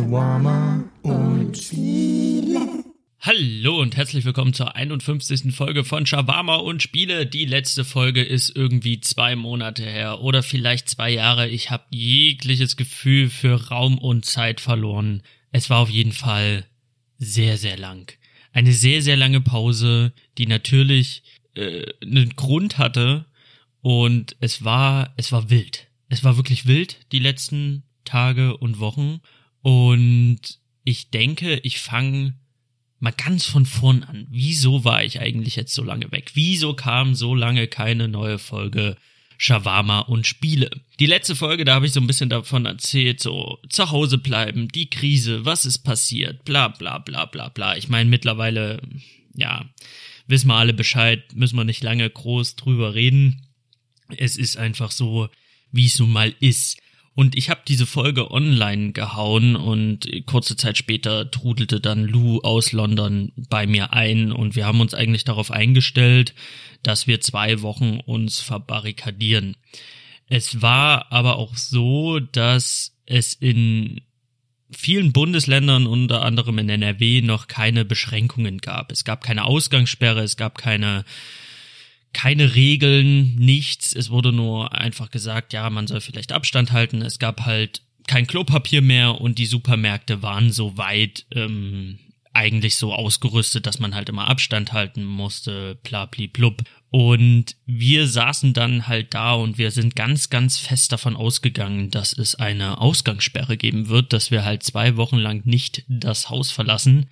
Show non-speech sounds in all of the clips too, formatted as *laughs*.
Shawarma und Spiele. Hallo und herzlich willkommen zur 51. Folge von Shawarma und Spiele. Die letzte Folge ist irgendwie zwei Monate her oder vielleicht zwei Jahre. Ich habe jegliches Gefühl für Raum und Zeit verloren. Es war auf jeden Fall sehr, sehr lang. Eine sehr, sehr lange Pause, die natürlich äh, einen Grund hatte und es war, es war wild. Es war wirklich wild die letzten Tage und Wochen und ich denke, ich fange mal ganz von vorn an. Wieso war ich eigentlich jetzt so lange weg? Wieso kam so lange keine neue Folge Shawarma und Spiele? Die letzte Folge, da habe ich so ein bisschen davon erzählt, so zu Hause bleiben, die Krise, was ist passiert, bla bla bla bla bla. Ich meine, mittlerweile, ja, wissen wir alle Bescheid, müssen wir nicht lange groß drüber reden. Es ist einfach so, wie es nun mal ist. Und ich habe diese Folge online gehauen und kurze Zeit später trudelte dann Lou aus London bei mir ein und wir haben uns eigentlich darauf eingestellt, dass wir zwei Wochen uns verbarrikadieren. Es war aber auch so, dass es in vielen Bundesländern, unter anderem in NRW, noch keine Beschränkungen gab. Es gab keine Ausgangssperre, es gab keine keine Regeln, nichts. Es wurde nur einfach gesagt, ja, man soll vielleicht Abstand halten. Es gab halt kein Klopapier mehr und die Supermärkte waren so weit ähm, eigentlich so ausgerüstet, dass man halt immer Abstand halten musste, bla bli blub. Und wir saßen dann halt da und wir sind ganz, ganz fest davon ausgegangen, dass es eine Ausgangssperre geben wird, dass wir halt zwei Wochen lang nicht das Haus verlassen.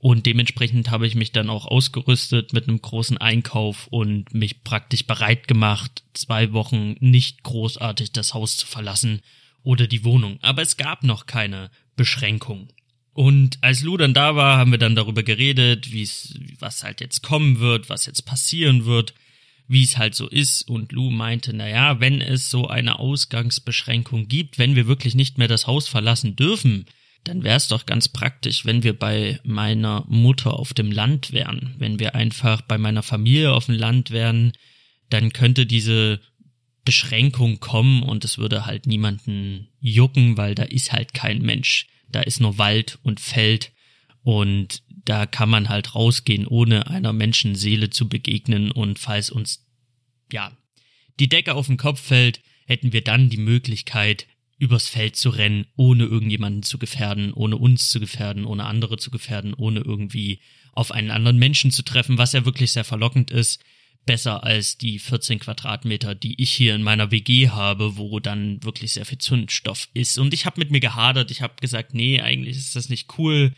Und dementsprechend habe ich mich dann auch ausgerüstet mit einem großen Einkauf und mich praktisch bereit gemacht, zwei Wochen nicht großartig das Haus zu verlassen oder die Wohnung. Aber es gab noch keine Beschränkung. Und als Lou dann da war, haben wir dann darüber geredet, wie es, was halt jetzt kommen wird, was jetzt passieren wird, wie es halt so ist. Und Lou meinte, na ja, wenn es so eine Ausgangsbeschränkung gibt, wenn wir wirklich nicht mehr das Haus verlassen dürfen, dann wäre es doch ganz praktisch, wenn wir bei meiner Mutter auf dem Land wären, wenn wir einfach bei meiner Familie auf dem Land wären, dann könnte diese Beschränkung kommen und es würde halt niemanden jucken, weil da ist halt kein Mensch. Da ist nur Wald und Feld und da kann man halt rausgehen, ohne einer Menschenseele zu begegnen und falls uns, ja, die Decke auf den Kopf fällt, hätten wir dann die Möglichkeit, übers Feld zu rennen, ohne irgendjemanden zu gefährden, ohne uns zu gefährden, ohne andere zu gefährden, ohne irgendwie auf einen anderen Menschen zu treffen, was ja wirklich sehr verlockend ist. Besser als die 14 Quadratmeter, die ich hier in meiner WG habe, wo dann wirklich sehr viel Zündstoff ist. Und ich habe mit mir gehadert, ich habe gesagt, nee, eigentlich ist das nicht cool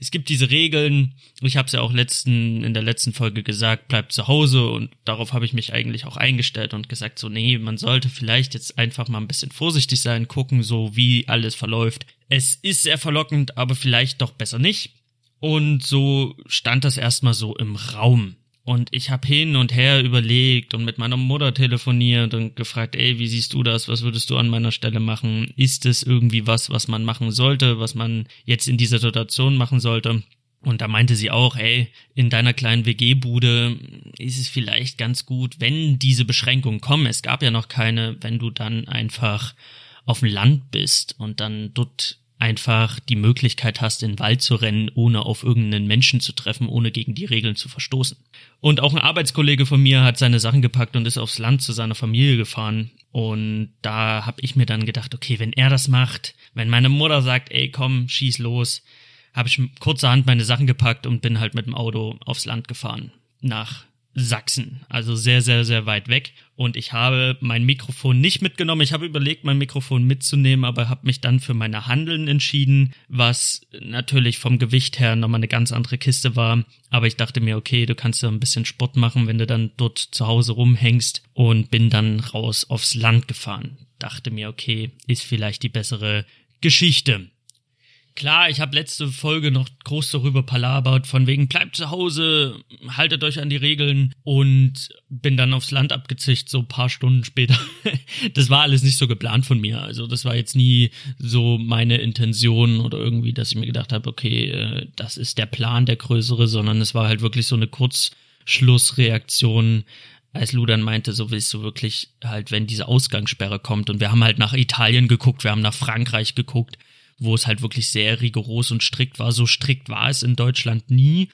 es gibt diese Regeln. Ich habe es ja auch letzten in der letzten Folge gesagt, bleibt zu Hause und darauf habe ich mich eigentlich auch eingestellt und gesagt so nee, man sollte vielleicht jetzt einfach mal ein bisschen vorsichtig sein, gucken so wie alles verläuft. Es ist sehr verlockend, aber vielleicht doch besser nicht. Und so stand das erstmal so im Raum. Und ich habe hin und her überlegt und mit meiner Mutter telefoniert und gefragt, ey, wie siehst du das? Was würdest du an meiner Stelle machen? Ist es irgendwie was, was man machen sollte, was man jetzt in dieser Situation machen sollte? Und da meinte sie auch, ey, in deiner kleinen WG-Bude ist es vielleicht ganz gut, wenn diese Beschränkungen kommen. Es gab ja noch keine, wenn du dann einfach auf dem Land bist und dann dort einfach die Möglichkeit hast, in den Wald zu rennen, ohne auf irgendeinen Menschen zu treffen, ohne gegen die Regeln zu verstoßen. Und auch ein Arbeitskollege von mir hat seine Sachen gepackt und ist aufs Land zu seiner Familie gefahren. Und da habe ich mir dann gedacht, okay, wenn er das macht, wenn meine Mutter sagt, ey, komm, schieß los, habe ich kurzerhand meine Sachen gepackt und bin halt mit dem Auto aufs Land gefahren. Nach Sachsen, also sehr, sehr, sehr weit weg. Und ich habe mein Mikrofon nicht mitgenommen. Ich habe überlegt, mein Mikrofon mitzunehmen, aber habe mich dann für meine Handeln entschieden, was natürlich vom Gewicht her nochmal eine ganz andere Kiste war. Aber ich dachte mir, okay, du kannst ja ein bisschen Sport machen, wenn du dann dort zu Hause rumhängst und bin dann raus aufs Land gefahren. Dachte mir, okay, ist vielleicht die bessere Geschichte. Klar, ich habe letzte Folge noch groß darüber palabert, von wegen bleibt zu Hause, haltet euch an die Regeln und bin dann aufs Land abgezischt, so paar Stunden später. *laughs* das war alles nicht so geplant von mir. Also das war jetzt nie so meine Intention oder irgendwie, dass ich mir gedacht habe, okay, äh, das ist der Plan, der größere, sondern es war halt wirklich so eine Kurzschlussreaktion als Ludan meinte, so willst du wirklich halt, wenn diese Ausgangssperre kommt und wir haben halt nach Italien geguckt, wir haben nach Frankreich geguckt, wo es halt wirklich sehr rigoros und strikt war. So strikt war es in Deutschland nie.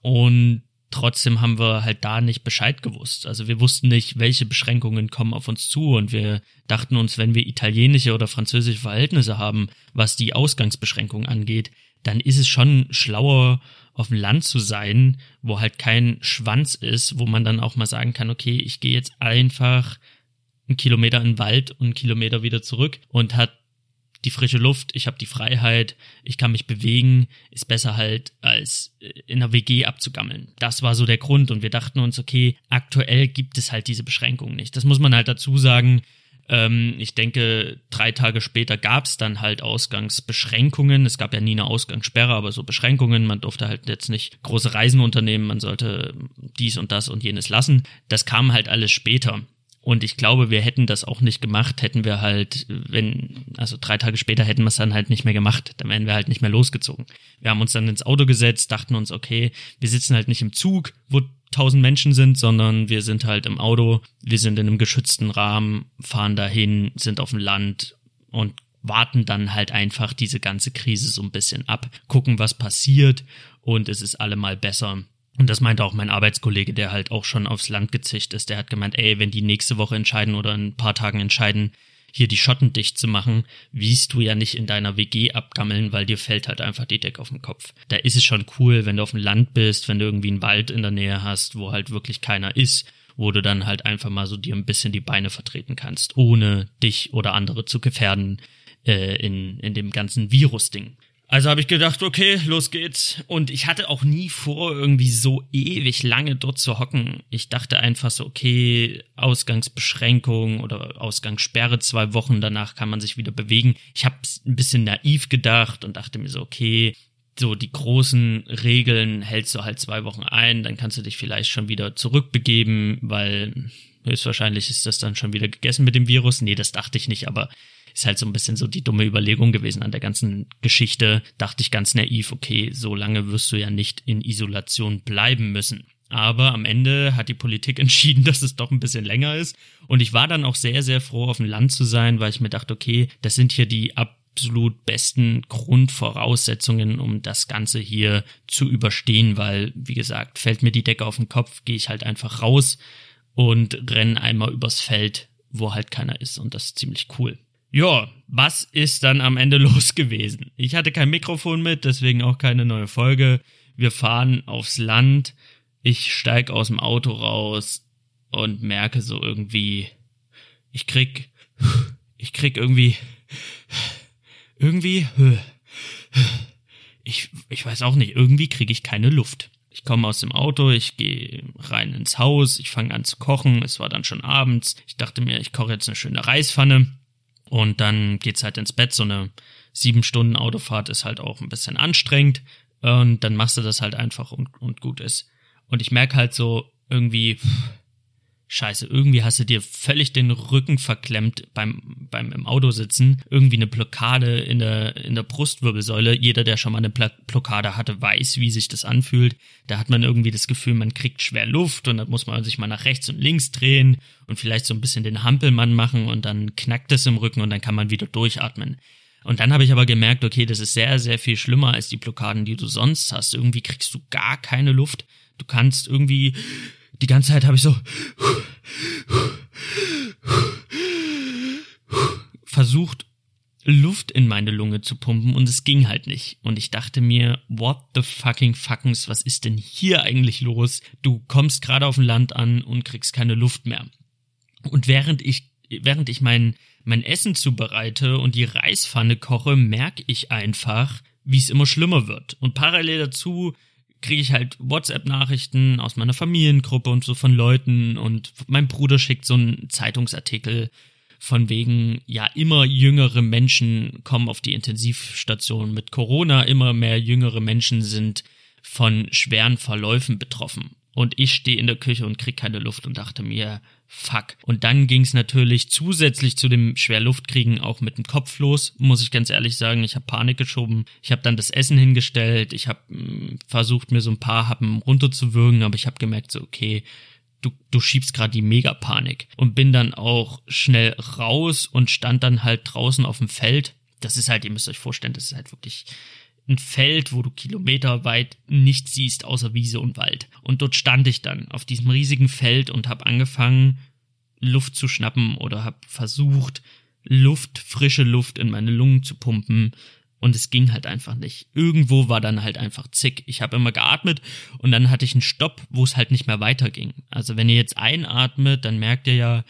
Und trotzdem haben wir halt da nicht Bescheid gewusst. Also wir wussten nicht, welche Beschränkungen kommen auf uns zu und wir dachten uns, wenn wir italienische oder französische Verhältnisse haben, was die Ausgangsbeschränkung angeht, dann ist es schon schlauer, auf dem Land zu sein, wo halt kein Schwanz ist, wo man dann auch mal sagen kann, okay, ich gehe jetzt einfach einen Kilometer in den Wald und einen Kilometer wieder zurück und hat die frische Luft, ich habe die Freiheit, ich kann mich bewegen, ist besser halt als äh, in einer WG abzugammeln. Das war so der Grund und wir dachten uns, okay, aktuell gibt es halt diese Beschränkungen nicht. Das muss man halt dazu sagen. Ähm, ich denke, drei Tage später gab es dann halt Ausgangsbeschränkungen. Es gab ja nie eine Ausgangssperre, aber so Beschränkungen. Man durfte halt jetzt nicht große Reisen unternehmen, man sollte dies und das und jenes lassen. Das kam halt alles später. Und ich glaube, wir hätten das auch nicht gemacht, hätten wir halt, wenn, also drei Tage später hätten wir es dann halt nicht mehr gemacht. Dann wären wir halt nicht mehr losgezogen. Wir haben uns dann ins Auto gesetzt, dachten uns, okay, wir sitzen halt nicht im Zug, wo tausend Menschen sind, sondern wir sind halt im Auto, wir sind in einem geschützten Rahmen, fahren dahin, sind auf dem Land und warten dann halt einfach diese ganze Krise so ein bisschen ab, gucken, was passiert und es ist allemal besser, und das meinte auch mein Arbeitskollege, der halt auch schon aufs Land gezischt ist. Der hat gemeint, ey, wenn die nächste Woche entscheiden oder in ein paar Tagen entscheiden, hier die Schotten dicht zu machen, wiest du ja nicht in deiner WG abgammeln, weil dir fällt halt einfach die Decke auf den Kopf. Da ist es schon cool, wenn du auf dem Land bist, wenn du irgendwie einen Wald in der Nähe hast, wo halt wirklich keiner ist, wo du dann halt einfach mal so dir ein bisschen die Beine vertreten kannst, ohne dich oder andere zu gefährden äh, in, in dem ganzen Virus-Ding. Also habe ich gedacht, okay, los geht's. Und ich hatte auch nie vor, irgendwie so ewig lange dort zu hocken. Ich dachte einfach so, okay, Ausgangsbeschränkung oder Ausgangssperre zwei Wochen, danach kann man sich wieder bewegen. Ich habe ein bisschen naiv gedacht und dachte mir so, okay, so die großen Regeln hältst du halt zwei Wochen ein, dann kannst du dich vielleicht schon wieder zurückbegeben, weil höchstwahrscheinlich ist das dann schon wieder gegessen mit dem Virus. Nee, das dachte ich nicht, aber ist halt so ein bisschen so die dumme Überlegung gewesen an der ganzen Geschichte. Dachte ich ganz naiv, okay, so lange wirst du ja nicht in Isolation bleiben müssen. Aber am Ende hat die Politik *laughs* entschieden, dass es doch ein bisschen länger ist. Und ich war dann auch sehr, sehr froh, auf dem Land zu sein, weil ich mir dachte, okay, das sind hier die absolut besten Grundvoraussetzungen, um das Ganze hier zu überstehen, weil, wie gesagt, fällt mir die Decke auf den Kopf, gehe ich halt einfach raus und renne einmal übers Feld, wo halt keiner ist. Und das ist ziemlich cool. Ja, was ist dann am Ende *laughs* los gewesen? Ich hatte kein Mikrofon mit, deswegen auch keine neue Folge. Wir fahren aufs Land. Ich steig aus dem Auto raus und merke so irgendwie, ich krieg, ich krieg irgendwie, irgendwie, ich, ich weiß auch nicht, irgendwie krieg ich keine Luft. Ich komme aus dem Auto, ich gehe rein ins Haus, ich fange an zu kochen, es war dann schon abends. Ich dachte mir, ich koche jetzt eine schöne Reispfanne und dann geht's halt ins Bett. So eine sieben Stunden Autofahrt ist halt auch ein bisschen anstrengend. Und dann machst du das halt einfach und, und gut ist. Und ich merke halt so irgendwie, Scheiße, irgendwie hast du dir völlig den Rücken verklemmt beim, beim im Auto sitzen. Irgendwie eine Blockade in der, in der Brustwirbelsäule. Jeder, der schon mal eine Blockade hatte, weiß, wie sich das anfühlt. Da hat man irgendwie das Gefühl, man kriegt schwer Luft und dann muss man sich mal nach rechts und links drehen und vielleicht so ein bisschen den Hampelmann machen und dann knackt es im Rücken und dann kann man wieder durchatmen. Und dann habe ich aber gemerkt, okay, das ist sehr, sehr viel schlimmer als die Blockaden, die du sonst hast. Irgendwie kriegst du gar keine Luft. Du kannst irgendwie die ganze Zeit habe ich so versucht, Luft in meine Lunge zu pumpen und es ging halt nicht. Und ich dachte mir, what the fucking fuckings, was ist denn hier eigentlich los? Du kommst gerade auf dem Land an und kriegst keine Luft mehr. Und während ich, während ich mein, mein Essen zubereite und die Reispfanne koche, merke ich einfach, wie es immer schlimmer wird. Und parallel dazu kriege ich halt WhatsApp-Nachrichten aus meiner Familiengruppe und so von Leuten und mein Bruder schickt so einen Zeitungsartikel von wegen, ja, immer jüngere Menschen kommen auf die Intensivstation mit Corona, immer mehr jüngere Menschen sind von schweren Verläufen betroffen. Und ich stehe in der Küche und krieg keine Luft und dachte mir, fuck. Und dann ging es natürlich zusätzlich zu dem Schwerluftkriegen auch mit dem Kopf los, muss ich ganz ehrlich sagen. Ich habe Panik geschoben. Ich habe dann das Essen hingestellt. Ich habe hm, versucht, mir so ein paar Happen runterzuwürgen, aber ich habe gemerkt, so, okay, du, du schiebst gerade die Megapanik. Und bin dann auch schnell raus und stand dann halt draußen auf dem Feld Das ist halt, ihr müsst euch vorstellen, das ist halt wirklich ein Feld, wo du kilometerweit nichts siehst außer Wiese und Wald. Und dort stand ich dann auf diesem riesigen Feld und habe angefangen, Luft zu schnappen oder habe versucht, Luft, frische Luft in meine Lungen zu pumpen. Und es ging halt einfach nicht. Irgendwo war dann halt einfach zick. Ich habe immer geatmet und dann hatte ich einen Stopp, wo es halt nicht mehr weiterging. Also wenn ihr jetzt einatmet, dann merkt ihr ja,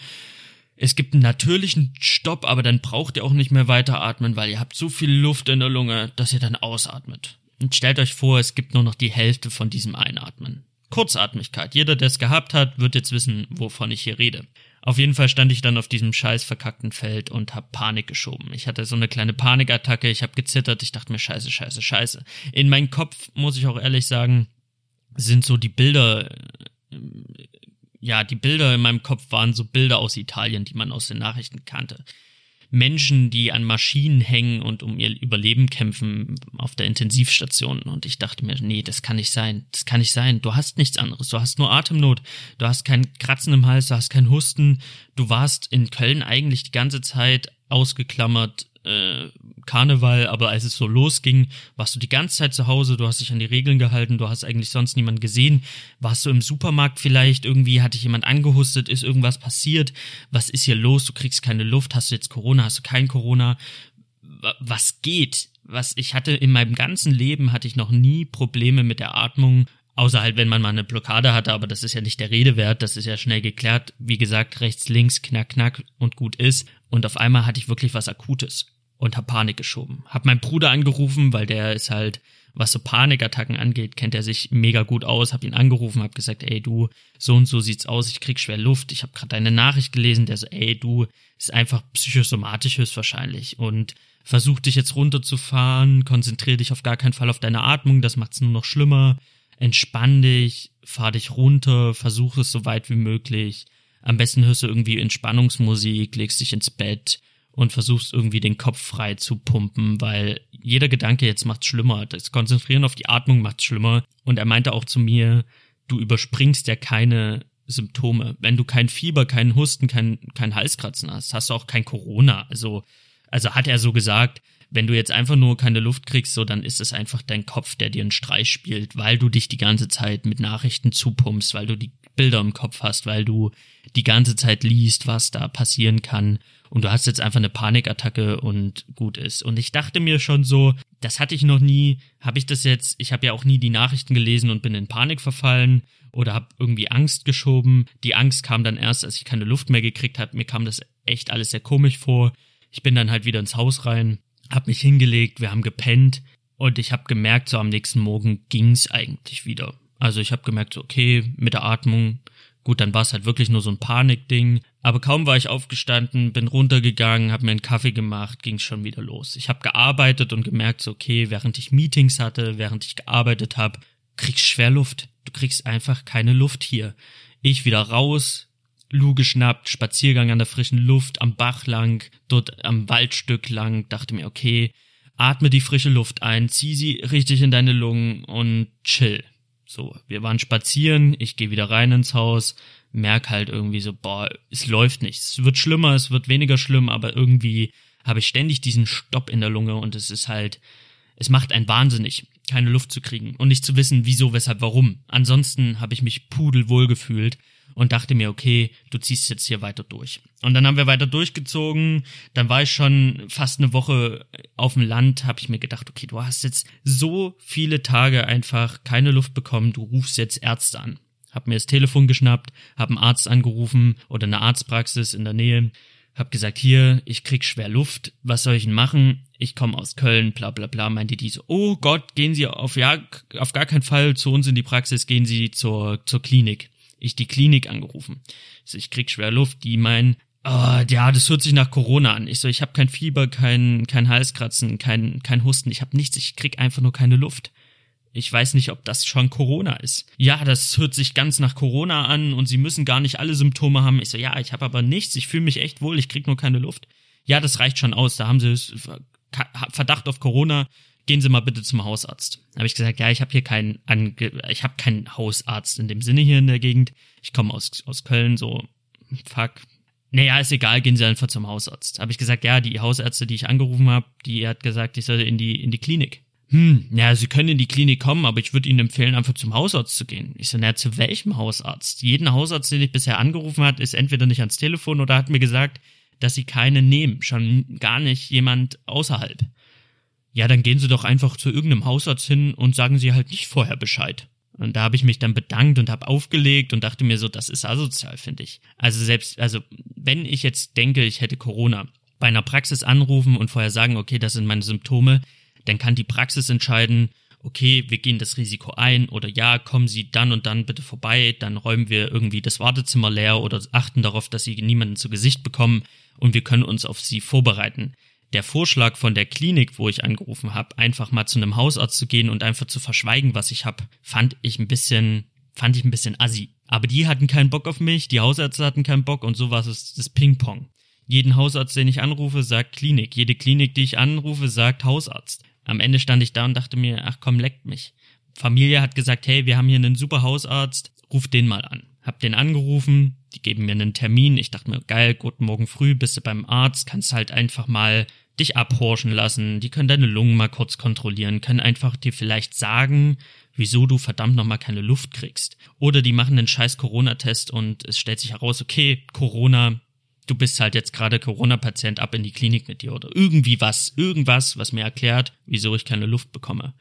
es gibt einen natürlichen Stopp, aber dann braucht ihr auch nicht mehr weiteratmen, weil ihr habt so viel Luft in der Lunge, dass ihr dann ausatmet. Und stellt euch vor, es gibt nur noch die Hälfte von diesem Einatmen. Kurzatmigkeit. Jeder, der es gehabt hat, wird jetzt wissen, wovon ich hier rede. Auf jeden Fall stand ich dann auf diesem scheiß verkackten Feld und hab Panik geschoben. Ich hatte so eine kleine Panikattacke, ich hab gezittert, ich dachte mir scheiße, scheiße, scheiße. In meinem Kopf, muss ich auch ehrlich sagen, sind so die Bilder ja, die Bilder in meinem Kopf waren so Bilder aus Italien, die man aus den Nachrichten kannte. Menschen, die an Maschinen hängen und um ihr Überleben kämpfen auf der Intensivstation. Und ich dachte mir, nee, das kann nicht sein. Das kann nicht sein. Du hast nichts anderes. Du hast nur Atemnot. Du hast kein Kratzen im Hals. Du hast kein Husten. Du warst in Köln eigentlich die ganze Zeit ausgeklammert äh, Karneval, aber als es so losging, warst du die ganze Zeit zu Hause, du hast dich an die Regeln gehalten, du hast eigentlich sonst niemanden gesehen. Warst du im Supermarkt vielleicht irgendwie, hat dich jemand angehustet, ist irgendwas passiert? Was ist hier los? Du kriegst keine Luft, hast du jetzt Corona, hast du kein Corona? Was geht? Was ich hatte in meinem ganzen Leben hatte ich noch nie Probleme mit der Atmung, außer halt wenn man mal eine Blockade hatte, aber das ist ja nicht der Rede wert, das ist ja schnell geklärt. Wie gesagt, rechts, links, knack, knack und gut ist. Und auf einmal hatte ich wirklich was Akutes und hab Panik geschoben. Hab meinen Bruder angerufen, weil der ist halt, was so Panikattacken angeht, kennt er sich mega gut aus. Hab ihn angerufen, hab gesagt, ey du, so und so sieht's aus, ich krieg schwer Luft. Ich hab gerade deine Nachricht gelesen, der so, ey du, ist einfach psychosomatisch höchstwahrscheinlich und versuch dich jetzt runterzufahren, konzentrier dich auf gar keinen Fall auf deine Atmung, das macht's nur noch schlimmer. Entspann dich, fahr dich runter, versuch es so weit wie möglich. Am besten hörst du irgendwie Entspannungsmusik, legst dich ins Bett, und versuchst irgendwie den Kopf frei zu pumpen, weil jeder Gedanke jetzt macht's schlimmer. Das Konzentrieren auf die Atmung macht's schlimmer. Und er meinte auch zu mir, du überspringst ja keine Symptome. Wenn du kein Fieber, keinen Husten, kein, kein Halskratzen hast, hast du auch kein Corona. Also, also hat er so gesagt, wenn du jetzt einfach nur keine Luft kriegst, so, dann ist es einfach dein Kopf, der dir einen Streich spielt, weil du dich die ganze Zeit mit Nachrichten zupumpst, weil du die Bilder im Kopf hast, weil du die ganze Zeit liest, was da passieren kann und du hast jetzt einfach eine Panikattacke und gut ist. Und ich dachte mir schon so, das hatte ich noch nie, habe ich das jetzt, ich habe ja auch nie die Nachrichten gelesen und bin in Panik verfallen oder habe irgendwie Angst geschoben. Die Angst kam dann erst, als ich keine Luft mehr gekriegt habe. Mir kam das echt alles sehr komisch vor. Ich bin dann halt wieder ins Haus rein, habe mich hingelegt, wir haben gepennt und ich habe gemerkt, so am nächsten Morgen ging's eigentlich wieder. Also ich habe gemerkt, so okay, mit der Atmung Gut, dann war es halt wirklich nur so ein Panikding. Aber kaum war ich aufgestanden, bin runtergegangen, habe mir einen Kaffee gemacht, ging schon wieder los. Ich habe gearbeitet und gemerkt, so, okay, während ich Meetings hatte, während ich gearbeitet habe, kriegst schwer Luft. Du kriegst einfach keine Luft hier. Ich wieder raus, Lu geschnappt, Spaziergang an der frischen Luft, am Bach lang, dort am Waldstück lang, dachte mir, okay, atme die frische Luft ein, zieh sie richtig in deine Lungen und chill. So, wir waren spazieren, ich gehe wieder rein ins Haus, merk halt irgendwie so, boah, es läuft nicht. Es wird schlimmer, es wird weniger schlimm, aber irgendwie habe ich ständig diesen Stopp in der Lunge und es ist halt, es macht einen wahnsinnig, keine Luft zu kriegen und nicht zu wissen, wieso, weshalb, warum. Ansonsten habe ich mich pudelwohl gefühlt und dachte mir, okay, du ziehst jetzt hier weiter durch. Und dann haben wir weiter durchgezogen. Dann war ich schon fast eine Woche auf dem Land, habe ich mir gedacht, okay, du hast jetzt so viele Tage einfach keine Luft bekommen, du rufst jetzt Ärzte an. Hab mir das Telefon geschnappt, hab einen Arzt angerufen oder eine Arztpraxis in der Nähe, hab gesagt, hier, ich krieg schwer Luft, was soll ich denn machen? Ich komme aus Köln, bla bla bla, meinte die so, oh Gott, gehen Sie auf ja, auf gar keinen Fall zu uns in die Praxis, gehen Sie zur, zur Klinik ich die Klinik angerufen. Ich, so, ich krieg schwer Luft, die meinen, oh, ja, das hört sich nach Corona an. Ich so, ich habe kein Fieber, kein, kein Halskratzen, kein, kein Husten, ich habe nichts, ich krieg einfach nur keine Luft. Ich weiß nicht, ob das schon Corona ist. Ja, das hört sich ganz nach Corona an und sie müssen gar nicht alle Symptome haben. Ich so, ja, ich habe aber nichts, ich fühle mich echt wohl, ich krieg nur keine Luft. Ja, das reicht schon aus, da haben sie Verdacht auf Corona, gehen Sie mal bitte zum Hausarzt. Habe ich gesagt, ja, ich habe hier keinen, Ange ich habe keinen Hausarzt in dem Sinne hier in der Gegend. Ich komme aus, aus Köln, so, fuck. naja, ist egal, gehen Sie einfach zum Hausarzt. Habe ich gesagt, ja, die Hausärzte, die ich angerufen habe, die hat gesagt, ich soll in die, in die Klinik. Hm, ja, Sie können in die Klinik kommen, aber ich würde Ihnen empfehlen, einfach zum Hausarzt zu gehen. Ich so, naja, zu welchem Hausarzt? Jeden Hausarzt, den ich bisher angerufen hat, ist entweder nicht ans Telefon oder hat mir gesagt, dass sie keine nehmen, schon gar nicht jemand außerhalb. Ja, dann gehen Sie doch einfach zu irgendeinem Hausarzt hin und sagen Sie halt nicht vorher Bescheid. Und da habe ich mich dann bedankt und habe aufgelegt und dachte mir so, das ist asozial, finde ich. Also selbst, also wenn ich jetzt denke, ich hätte Corona, bei einer Praxis anrufen und vorher sagen, okay, das sind meine Symptome, dann kann die Praxis entscheiden, okay, wir gehen das Risiko ein oder ja, kommen Sie dann und dann bitte vorbei, dann räumen wir irgendwie das Wartezimmer leer oder achten darauf, dass Sie niemanden zu Gesicht bekommen und wir können uns auf Sie vorbereiten der Vorschlag von der Klinik, wo ich angerufen habe, einfach mal zu einem Hausarzt zu gehen und einfach zu verschweigen, was ich habe, fand ich ein bisschen, fand ich ein bisschen assi. Aber die hatten keinen Bock auf mich, die Hausärzte hatten keinen Bock und so war es das Ping-Pong. Jeden Hausarzt, den ich anrufe, sagt Klinik. Jede Klinik, die ich anrufe, sagt Hausarzt. Am Ende stand ich da und dachte mir, ach komm, leckt mich. Familie hat gesagt, hey, wir haben hier einen super Hausarzt, ruf den mal an. Hab den angerufen, die geben mir einen Termin. Ich dachte mir, geil, guten Morgen früh, bist du beim Arzt, kannst halt einfach mal dich abhorchen lassen, die können deine Lungen mal kurz kontrollieren, können einfach dir vielleicht sagen, wieso du verdammt nochmal keine Luft kriegst. Oder die machen einen scheiß Corona-Test und es stellt sich heraus, okay, Corona, du bist halt jetzt gerade Corona-Patient ab in die Klinik mit dir oder irgendwie was, irgendwas, was mir erklärt, wieso ich keine Luft bekomme.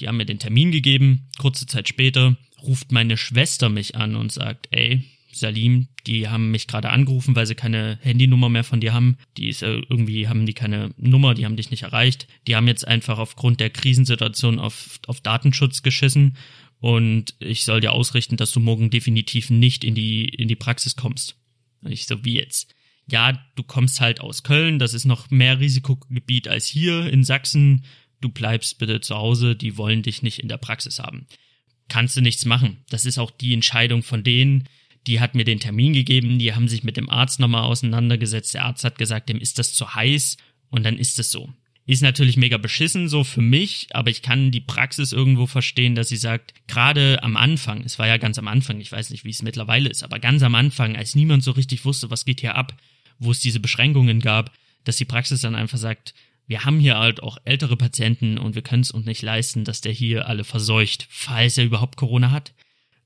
Die haben mir den Termin gegeben, kurze Zeit später ruft meine Schwester mich an und sagt, ey, Salim, die haben mich gerade angerufen, weil sie keine Handynummer mehr von dir haben. Die ist äh, irgendwie haben die keine Nummer, die haben dich nicht erreicht. Die haben jetzt einfach aufgrund der Krisensituation auf, auf Datenschutz geschissen und ich soll dir ausrichten, dass du morgen definitiv nicht in die in die Praxis kommst. Und ich so wie jetzt. Ja, du kommst halt aus Köln, das ist noch mehr Risikogebiet als hier in Sachsen. Du bleibst bitte zu Hause, die wollen dich nicht in der Praxis haben. Kannst du nichts machen. Das ist auch die Entscheidung von denen die hat mir den Termin gegeben, die haben sich mit dem Arzt nochmal auseinandergesetzt. Der Arzt hat gesagt, dem ist das zu heiß und dann ist es so. Ist natürlich mega beschissen so für mich, aber ich kann die Praxis irgendwo verstehen, dass sie sagt, gerade am Anfang, es war ja ganz am Anfang, ich weiß nicht, wie es mittlerweile ist, aber ganz am Anfang, als niemand so richtig wusste, was geht hier ab, wo es diese Beschränkungen gab, dass die Praxis dann einfach sagt, wir haben hier halt auch ältere Patienten und wir können es uns nicht leisten, dass der hier alle verseucht, falls er überhaupt Corona hat.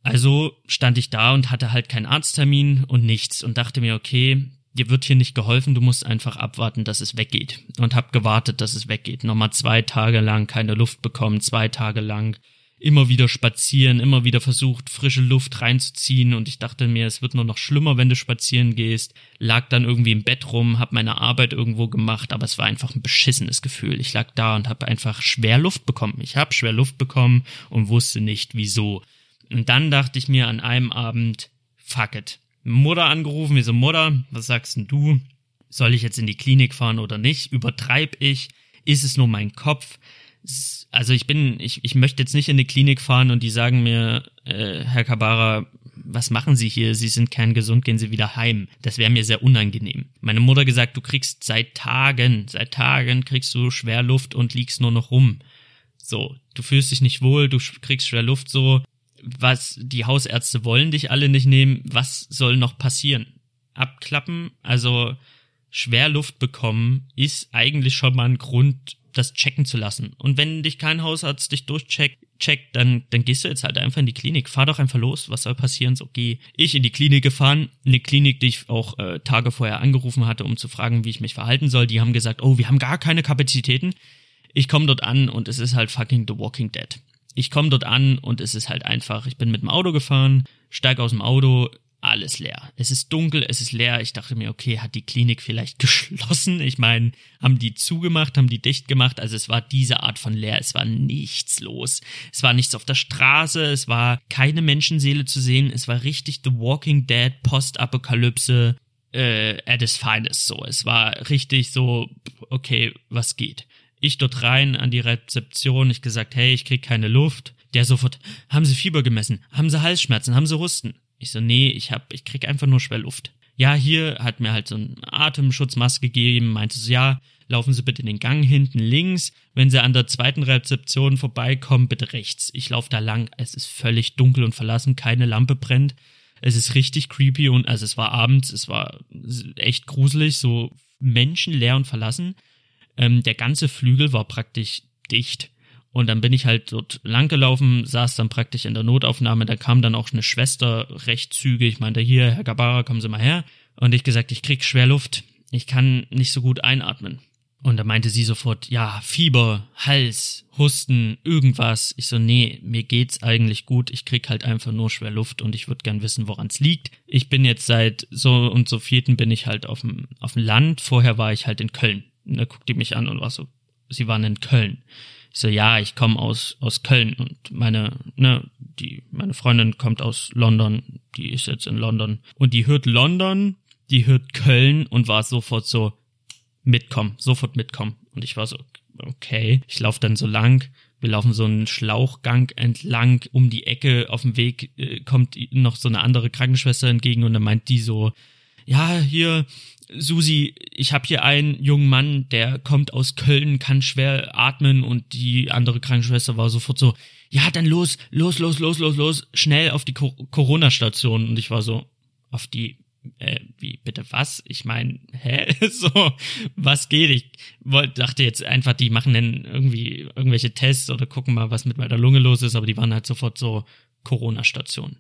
Also stand ich da und hatte halt keinen Arzttermin und nichts und dachte mir, okay, dir wird hier nicht geholfen, du musst einfach abwarten, dass es weggeht. Und hab gewartet, dass es weggeht. Nochmal zwei Tage lang keine Luft bekommen, zwei Tage lang immer wieder spazieren, immer wieder versucht, frische Luft reinzuziehen und ich dachte mir, es wird nur noch schlimmer, wenn du spazieren gehst. Lag dann irgendwie im Bett rum, hab meine Arbeit irgendwo gemacht, aber es war einfach ein beschissenes Gefühl. Ich lag da und hab einfach schwer Luft bekommen. Ich hab schwer Luft bekommen und wusste nicht wieso. Und dann dachte ich mir an einem Abend, fuck it. Mutter angerufen, wie so Mutter, was sagst denn du? Soll ich jetzt in die Klinik fahren oder nicht? Übertreib ich? Ist es nur mein Kopf? Also ich bin, ich, ich möchte jetzt nicht in die Klinik fahren und die sagen mir, äh, Herr Kabara, was machen Sie hier? Sie sind kerngesund, gehen Sie wieder heim. Das wäre mir sehr unangenehm. Meine Mutter gesagt, du kriegst seit Tagen, seit Tagen kriegst du schwer Luft und liegst nur noch rum. So, du fühlst dich nicht wohl, du kriegst schwer Luft so, was die Hausärzte wollen dich alle nicht nehmen, was soll noch passieren? Abklappen, also schwer Luft bekommen, ist eigentlich schon mal ein Grund, das checken zu lassen. Und wenn dich kein Hausarzt dich durchcheckt, checkt, dann, dann gehst du jetzt halt einfach in die Klinik. Fahr doch einfach los, was soll passieren? So geh ich in die Klinik gefahren, eine Klinik, die ich auch äh, Tage vorher angerufen hatte, um zu fragen, wie ich mich verhalten soll. Die haben gesagt, oh, wir haben gar keine Kapazitäten. Ich komme dort an und es ist halt fucking The Walking Dead ich komme dort an und es ist halt einfach, ich bin mit dem Auto gefahren, steige aus dem Auto, alles leer. Es ist dunkel, es ist leer. Ich dachte mir, okay, hat die Klinik vielleicht *laughs* geschlossen? Ich meine, haben die zugemacht, haben die dicht gemacht? Also es war diese Art von leer. Es war nichts los. Es war nichts auf der Straße. Es war keine Menschenseele zu sehen. Es war richtig The Walking Dead, Postapokalypse äh, at its finest. So, es war richtig so, okay, was geht? Ich dort rein an die Rezeption, ich gesagt, hey, ich krieg keine Luft. Der sofort, haben Sie Fieber gemessen? Haben Sie Halsschmerzen? Haben Sie Husten? Ich so, nee, ich hab, ich krieg einfach nur schwer Luft. Ja, hier hat mir halt so ein Atemschutzmaske gegeben, meinte so, ja, laufen Sie bitte in den Gang hinten links. Wenn Sie an der zweiten Rezeption vorbeikommen, bitte rechts. Ich laufe da lang, es ist völlig dunkel und verlassen, keine Lampe brennt. Es ist richtig creepy und also es war abends, es war echt gruselig, so menschenleer und verlassen. Ähm, der ganze Flügel war praktisch dicht. Und dann bin ich halt dort langgelaufen, saß dann praktisch in der Notaufnahme. Da kam dann auch eine Schwester recht zügig, meinte, hier, Herr Gabara, kommen Sie mal her. Und ich gesagt, ich krieg schwer Luft. Ich kann nicht so gut einatmen. Und da meinte sie sofort, ja, Fieber, Hals, Husten, irgendwas. Ich so, nee, mir geht's eigentlich gut. Ich krieg halt einfach nur schwer Luft und ich würde gern wissen, woran's liegt. Ich bin jetzt seit so und so vierten bin ich halt auf dem, auf dem Land. Vorher war ich halt in Köln. Und da guckt die mich an und war so, sie waren in Köln. Ich so, ja, ich komme aus, aus Köln und meine, ne, die, meine Freundin kommt aus London, die ist jetzt in London. Und die hört London, die hört Köln und war sofort so, mitkommen, sofort mitkommen. Und ich war so, okay. Ich laufe dann so lang. Wir laufen so einen Schlauchgang entlang. Um die Ecke auf dem Weg äh, kommt noch so eine andere Krankenschwester entgegen und dann meint die so, ja, hier, Susi, ich habe hier einen jungen Mann, der kommt aus Köln, kann schwer atmen und die andere Krankenschwester war sofort so, ja, dann los, los, los, los, los, los, schnell auf die Corona-Station. Und ich war so, auf die äh, wie, bitte was? Ich meine, hä? *laughs* so, was geht? Ich wollte, dachte jetzt einfach, die machen dann irgendwie irgendwelche Tests oder gucken mal, was mit meiner Lunge los ist, aber die waren halt sofort so Corona-Station.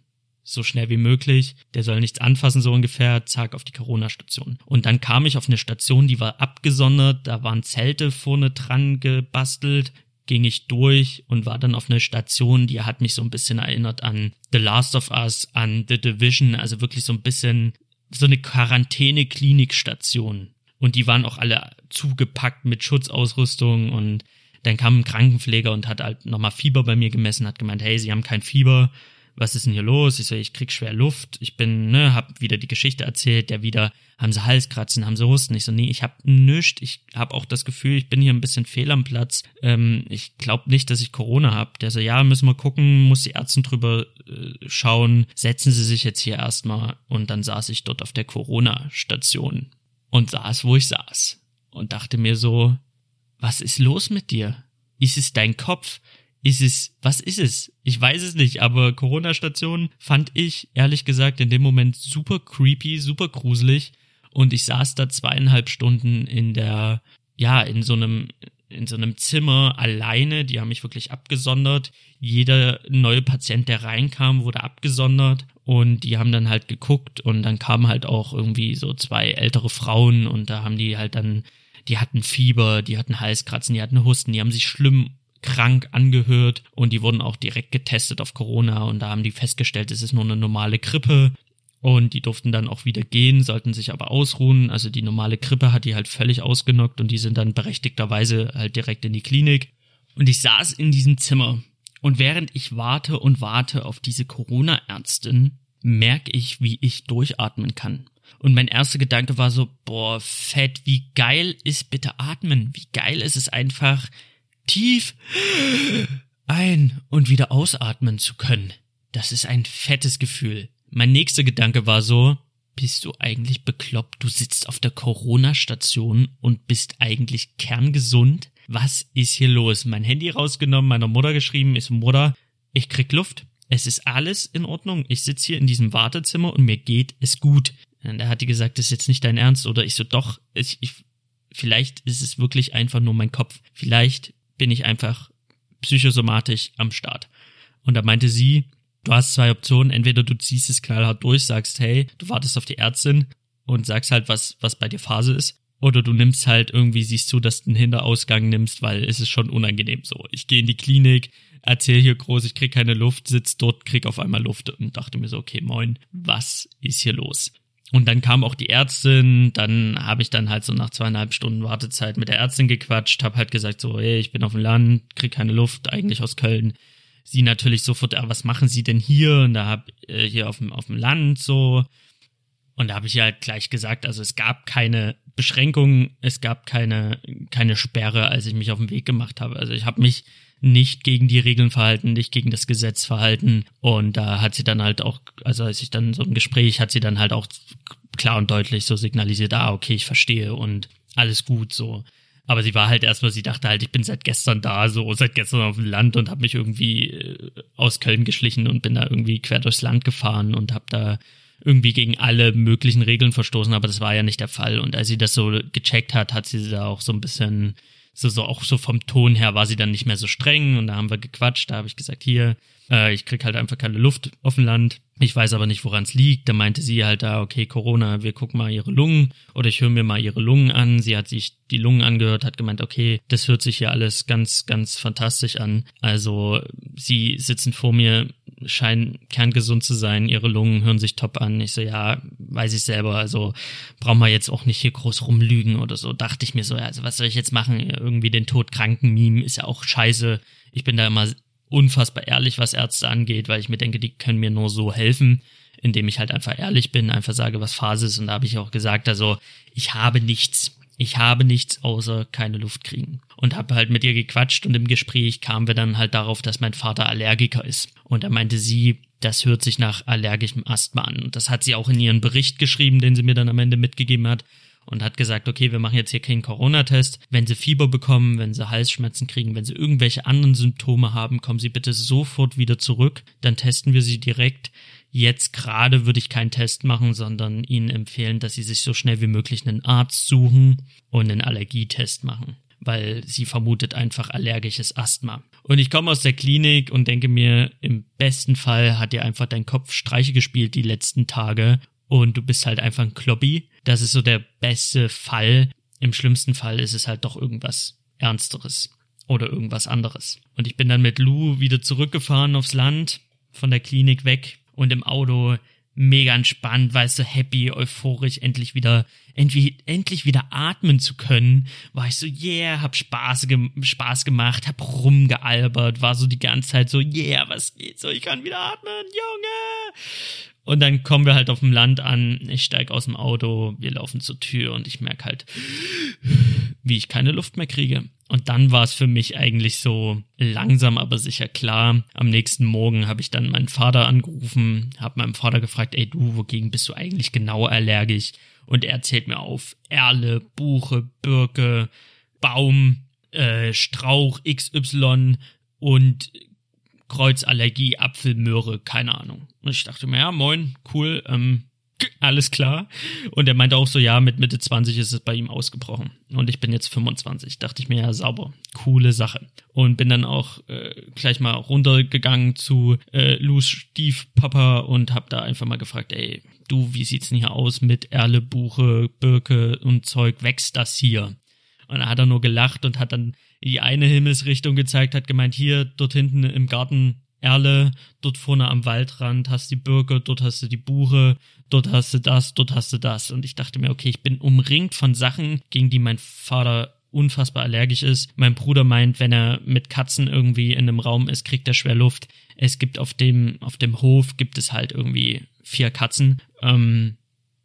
So schnell wie möglich, der soll nichts anfassen, so ungefähr, zack, auf die Corona-Station. Und dann kam ich auf eine Station, die war abgesondert, da waren Zelte vorne dran gebastelt, ging ich durch und war dann auf eine Station, die hat mich so ein bisschen erinnert an The Last of Us, an The Division, also wirklich so ein bisschen so eine Quarantäne-Klinikstation. Und die waren auch alle zugepackt mit Schutzausrüstung und dann kam ein Krankenpfleger und hat halt nochmal Fieber bei mir gemessen, hat gemeint, hey, Sie haben kein Fieber, was ist denn hier los? Ich so, ich krieg schwer Luft, ich bin, ne, hab wieder die Geschichte erzählt, der wieder, haben sie Halskratzen, haben sie Husten. Ich so, nee, ich hab nüscht, ich hab auch das Gefühl, ich bin hier ein bisschen fehl am Platz. Ähm, ich glaub nicht, dass ich Corona hab. Der so, ja, müssen wir gucken, muss die Ärztin drüber äh, schauen, setzen Sie sich jetzt hier erstmal. Und dann saß ich dort auf der Corona-Station und saß, wo ich saß. Und dachte mir so, was ist los mit dir? Ist es dein Kopf? Ist es, was ist es? Ich weiß es nicht, aber Corona-Station fand ich, ehrlich gesagt, in dem Moment super creepy, super gruselig. Und ich saß da zweieinhalb Stunden in der, ja, in so einem, in so einem Zimmer alleine. Die haben mich wirklich abgesondert. Jeder neue Patient, der reinkam, wurde abgesondert. Und die haben dann halt geguckt und dann kamen halt auch irgendwie so zwei ältere Frauen und da haben die halt dann, die hatten Fieber, die hatten Halskratzen, die hatten Husten, die haben sich schlimm krank angehört und die wurden auch direkt getestet auf Corona und da haben die festgestellt, es ist nur eine normale Grippe und die durften dann auch wieder gehen, sollten sich aber ausruhen. Also die normale Grippe hat die halt völlig ausgenockt und die sind dann berechtigterweise halt direkt in die Klinik. Und ich saß in diesem Zimmer und während ich warte und warte auf diese Corona-Ärztin, merke ich, wie ich durchatmen kann. Und mein erster Gedanke war so, boah, fett, wie geil ist bitte atmen? Wie geil ist es einfach, tief ein- und wieder ausatmen zu können. Das ist ein fettes Gefühl. Mein nächster Gedanke war so, bist du eigentlich bekloppt? Du sitzt auf der Corona-Station und bist eigentlich kerngesund? Was ist hier los? Mein Handy rausgenommen, meiner Mutter geschrieben, ist Mutter, ich krieg Luft. Es ist alles in Ordnung. Ich sitze hier in diesem Wartezimmer und mir geht es gut. Da hat die gesagt, das ist jetzt nicht dein Ernst. Oder ich so, doch, ich, ich, vielleicht ist es wirklich einfach nur mein Kopf. Vielleicht bin ich einfach psychosomatisch am Start. Und da meinte sie, du hast zwei Optionen, entweder du ziehst es knallhart durch, sagst, hey, du wartest auf die Ärztin und sagst halt, was, was bei dir Phase ist. Oder du nimmst halt irgendwie, siehst du, dass du einen Hinterausgang nimmst, weil es ist schon unangenehm so. Ich gehe in die Klinik, erzähl hier groß, ich krieg keine Luft, sitz dort, krieg auf einmal Luft und dachte mir so, okay, moin, was ist hier los? Und dann kam auch die Ärztin, dann habe ich dann halt so nach zweieinhalb Stunden Wartezeit mit der Ärztin gequatscht, habe halt gesagt so, hey, ich bin auf dem Land, krieg keine Luft, eigentlich aus Köln. Sie natürlich sofort, ah, was machen Sie denn hier? Und da hab äh, hier auf dem auf dem Land so. Und da habe ich halt gleich gesagt, also es gab keine Beschränkungen, es gab keine keine Sperre, als ich mich auf den Weg gemacht habe. Also ich habe mich nicht gegen die Regeln verhalten, nicht gegen das Gesetz verhalten. Und da hat sie dann halt auch, also als ich dann so ein Gespräch, hat sie dann halt auch klar und deutlich so signalisiert, ah, okay, ich verstehe und alles gut so. Aber sie war halt erstmal, sie dachte halt, ich bin seit gestern da, so seit gestern auf dem Land und habe mich irgendwie äh, aus Köln geschlichen und bin da irgendwie quer durchs Land gefahren und habe da irgendwie gegen alle möglichen Regeln verstoßen, aber das war ja nicht der Fall. Und als sie das so gecheckt hat, hat sie da auch so ein bisschen, so, so auch so vom Ton her war sie dann nicht mehr so streng und da haben wir gequatscht, da habe ich gesagt, hier, äh, ich krieg halt einfach keine Luft auf dem Land. Ich weiß aber nicht, woran es liegt. Da meinte sie halt da, okay, Corona, wir gucken mal ihre Lungen oder ich höre mir mal ihre Lungen an. Sie hat sich die Lungen angehört, hat gemeint, okay, das hört sich hier alles ganz, ganz fantastisch an. Also sie sitzen vor mir, scheinen kerngesund zu sein, ihre Lungen hören sich top an. Ich so, ja, weiß ich selber, also brauchen wir jetzt auch nicht hier groß rumlügen oder so. Dachte ich mir so, ja, also was soll ich jetzt machen? Irgendwie den Todkranken-Meme ist ja auch scheiße. Ich bin da immer unfassbar ehrlich, was Ärzte angeht, weil ich mir denke, die können mir nur so helfen, indem ich halt einfach ehrlich bin, einfach sage, was Phase ist. Und da habe ich auch gesagt, also ich habe nichts. Ich habe nichts außer keine Luft kriegen. Und habe halt mit ihr gequatscht und im Gespräch kamen wir dann halt darauf, dass mein Vater Allergiker ist. Und da meinte sie, das hört sich nach allergischem Asthma an. Und das hat sie auch in ihren Bericht geschrieben, den sie mir dann am Ende mitgegeben hat und hat gesagt, okay, wir machen jetzt hier keinen Corona-Test. Wenn Sie Fieber bekommen, wenn Sie Halsschmerzen kriegen, wenn Sie irgendwelche anderen Symptome haben, kommen Sie bitte sofort wieder zurück. Dann testen wir Sie direkt. Jetzt gerade würde ich keinen Test machen, sondern Ihnen empfehlen, dass Sie sich so schnell wie möglich einen Arzt suchen und einen Allergietest machen weil sie vermutet einfach allergisches Asthma. Und ich komme aus der Klinik und denke mir, im besten Fall hat dir einfach dein Kopf Streiche gespielt die letzten Tage und du bist halt einfach ein Klobby. Das ist so der beste Fall. Im schlimmsten Fall ist es halt doch irgendwas Ernsteres oder irgendwas anderes. Und ich bin dann mit Lou wieder zurückgefahren aufs Land, von der Klinik weg und im Auto mega entspannt, weißt du, happy, euphorisch, endlich wieder, endlich, endlich wieder atmen zu können, war ich so, yeah, hab Spaß, ge Spaß gemacht, hab rumgealbert, war so die ganze Zeit so, yeah, was geht so, ich kann wieder atmen, Junge! Und dann kommen wir halt auf dem Land an, ich steig aus dem Auto, wir laufen zur Tür und ich merke halt, wie ich keine Luft mehr kriege. Und dann war es für mich eigentlich so langsam, aber sicher klar. Am nächsten Morgen habe ich dann meinen Vater angerufen, habe meinem Vater gefragt, ey du, wogegen bist du eigentlich genau allergisch? Und er zählt mir auf Erle, Buche, Birke, Baum, äh, Strauch XY und Kreuzallergie, Apfel, Möhre, keine Ahnung. Und ich dachte mir, ja, moin, cool, ähm, alles klar. Und er meinte auch so, ja, mit Mitte 20 ist es bei ihm ausgebrochen. Und ich bin jetzt 25. Dachte ich mir, ja, sauber. Coole Sache. Und bin dann auch äh, gleich mal runtergegangen zu äh, Lus Stiefpapa und hab da einfach mal gefragt, ey, du, wie sieht's denn hier aus mit Erle, Buche, Birke und Zeug? Wächst das hier? Und da hat er nur gelacht und hat dann die eine Himmelsrichtung gezeigt, hat gemeint, hier, dort hinten im Garten Erle, dort vorne am Waldrand hast du die Birke, dort hast du die Buche, dort hast du das, dort hast du das. Und ich dachte mir, okay, ich bin umringt von Sachen, gegen die mein Vater unfassbar allergisch ist. Mein Bruder meint, wenn er mit Katzen irgendwie in einem Raum ist, kriegt er schwer Luft. Es gibt auf dem, auf dem Hof gibt es halt irgendwie vier Katzen, ähm,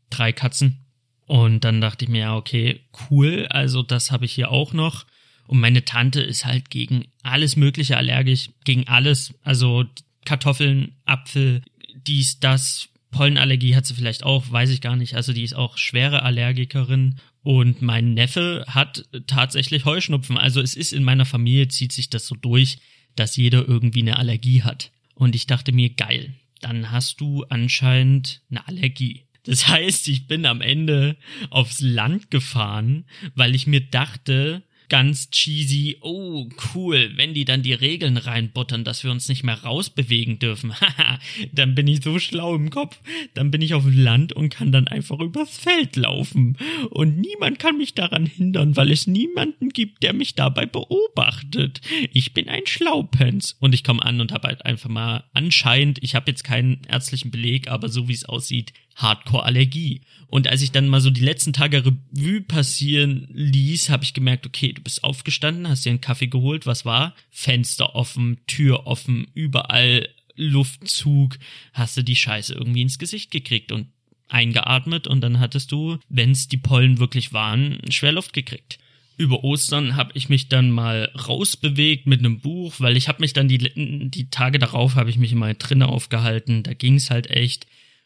drei Katzen. Und dann dachte ich mir, ja, okay, cool, also das habe ich hier auch noch. Und meine Tante ist halt gegen alles Mögliche allergisch, gegen alles. Also Kartoffeln, Apfel, dies, das. Pollenallergie hat sie vielleicht auch, weiß ich gar nicht. Also die ist auch schwere Allergikerin. Und mein Neffe hat tatsächlich Heuschnupfen. Also es ist in meiner Familie, zieht sich das so durch, dass jeder irgendwie eine Allergie hat. Und ich dachte mir, geil, dann hast du anscheinend eine Allergie. Das heißt, ich bin am Ende aufs Land gefahren, weil ich mir dachte, ganz cheesy, oh cool, wenn die dann die Regeln reinbuttern, dass wir uns nicht mehr rausbewegen dürfen, *laughs* haha, dann bin ich so schlau im Kopf, dann bin ich auf Land und kann dann einfach übers Feld laufen. Und niemand kann mich daran hindern, weil es niemanden gibt, der mich dabei beobachtet. Ich bin ein Schlaupens und ich komme an und habe halt einfach mal anscheinend, ich habe jetzt keinen ärztlichen Beleg, aber so wie es aussieht, Hardcore-Allergie. Und als ich dann mal so die letzten Tage Revue passieren ließ, habe ich gemerkt, okay, du bist aufgestanden, hast dir einen Kaffee geholt, was war? Fenster offen, Tür offen, überall Luftzug, hast du die Scheiße irgendwie ins Gesicht gekriegt und eingeatmet und dann hattest du, wenn's die Pollen wirklich waren, Schwerluft gekriegt. Über Ostern habe ich mich dann mal rausbewegt mit einem Buch, weil ich habe mich dann die, die Tage darauf habe ich mich immer drinnen aufgehalten, da ging's halt echt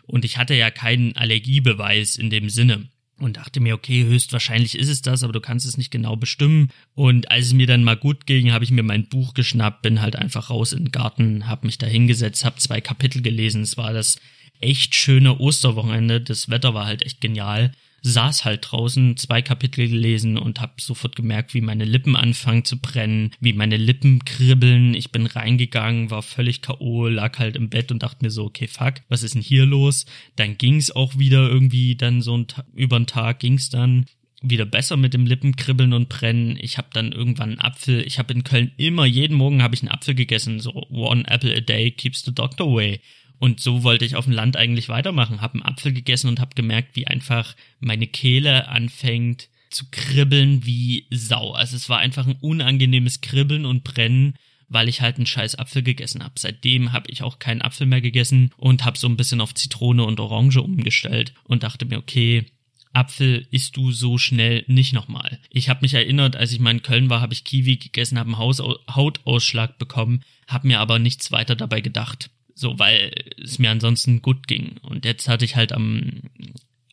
und ich hatte ja keinen Allergiebeweis in dem Sinne. und dachte mir, okay, höchstwahrscheinlich ist es das, aber du kannst es nicht genau bestimmen. Und als es mir dann mal gut ging, habe ich mir mein Buch geschnappt, bin halt einfach raus in den Garten, habe mich da hingesetzt, habe zwei Kapitel gelesen. Es war das echt schöne Osterwochenende, das Wetter war halt echt genial saß halt draußen, zwei Kapitel gelesen und hab sofort gemerkt, wie meine Lippen anfangen zu brennen, wie meine Lippen kribbeln. Ich bin reingegangen, war völlig K.O., lag halt im Bett und dachte mir so, okay, fuck, was ist denn hier los? Dann ging's auch wieder irgendwie dann so ein über den Tag ging's dann wieder besser mit dem Lippenkribbeln und Brennen. Ich habe dann irgendwann einen Apfel. Ich habe in Köln immer jeden Morgen habe ich einen Apfel gegessen. So one apple a day keeps the doctor away. Und so wollte ich auf dem Land eigentlich weitermachen. Hab einen Apfel gegessen und hab gemerkt, wie einfach meine Kehle anfängt zu kribbeln wie Sau. Also es war einfach ein unangenehmes Kribbeln und Brennen, weil ich halt einen scheiß Apfel gegessen hab. Seitdem habe ich auch keinen Apfel mehr gegessen und hab so ein bisschen auf Zitrone und Orange umgestellt und dachte mir, okay, Apfel isst du so schnell nicht nochmal. Ich habe mich erinnert, als ich mal in Köln war, habe ich Kiwi gegessen, habe einen Hautausschlag bekommen, habe mir aber nichts weiter dabei gedacht. So, weil es mir ansonsten gut ging. Und jetzt hatte ich halt am,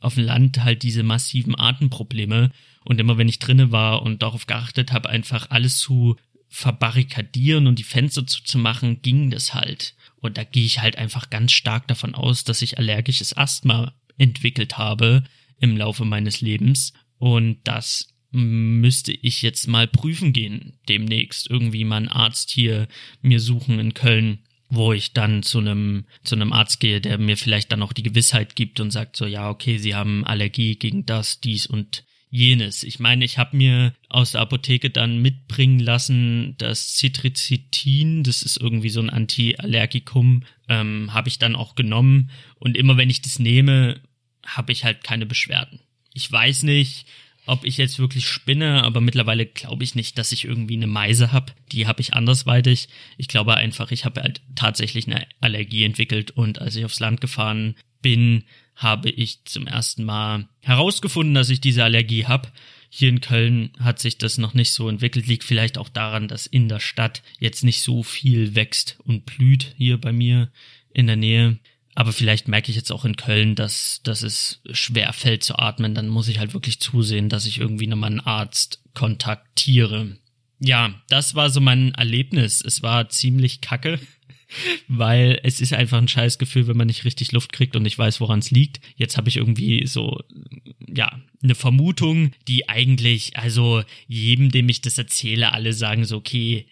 auf dem Land halt diese massiven Atemprobleme. Und immer wenn ich drinne war und darauf geachtet habe, einfach alles zu verbarrikadieren und die Fenster zuzumachen, ging das halt. Und da gehe ich halt einfach ganz stark davon aus, dass ich allergisches Asthma entwickelt habe im Laufe meines Lebens. Und das müsste ich jetzt mal prüfen gehen, demnächst irgendwie mal einen Arzt hier mir suchen in Köln, wo ich dann zu einem zu einem Arzt gehe, der mir vielleicht dann auch die Gewissheit gibt und sagt so ja okay, Sie haben Allergie gegen das, dies und jenes. Ich meine, ich habe mir aus der Apotheke dann mitbringen lassen, das Citricitin, das ist irgendwie so ein Antiallergikum, ähm, habe ich dann auch genommen und immer wenn ich das nehme, habe ich halt keine Beschwerden. Ich weiß nicht, ob ich jetzt wirklich spinne, aber mittlerweile glaube ich nicht, dass ich irgendwie eine Meise habe. Die habe ich andersweitig. Ich glaube einfach, ich habe halt tatsächlich eine Allergie entwickelt und als ich aufs Land gefahren bin, habe ich zum ersten Mal herausgefunden, dass ich diese Allergie habe. Hier in Köln hat sich das noch nicht so entwickelt, liegt vielleicht auch daran, dass in der Stadt jetzt nicht so viel wächst und blüht hier bei mir in der Nähe. Aber vielleicht merke ich jetzt auch in Köln, dass, dass es schwer fällt zu atmen. Dann muss ich halt wirklich zusehen, dass ich irgendwie nochmal einen Arzt kontaktiere. Ja, das war so mein Erlebnis. Es war ziemlich kacke, *laughs* weil es ist einfach ein scheiß Gefühl, wenn man nicht richtig Luft kriegt und nicht weiß, woran es liegt. Jetzt habe ich irgendwie so, ja, eine Vermutung, die eigentlich, also jedem, dem ich das erzähle, alle sagen so, okay,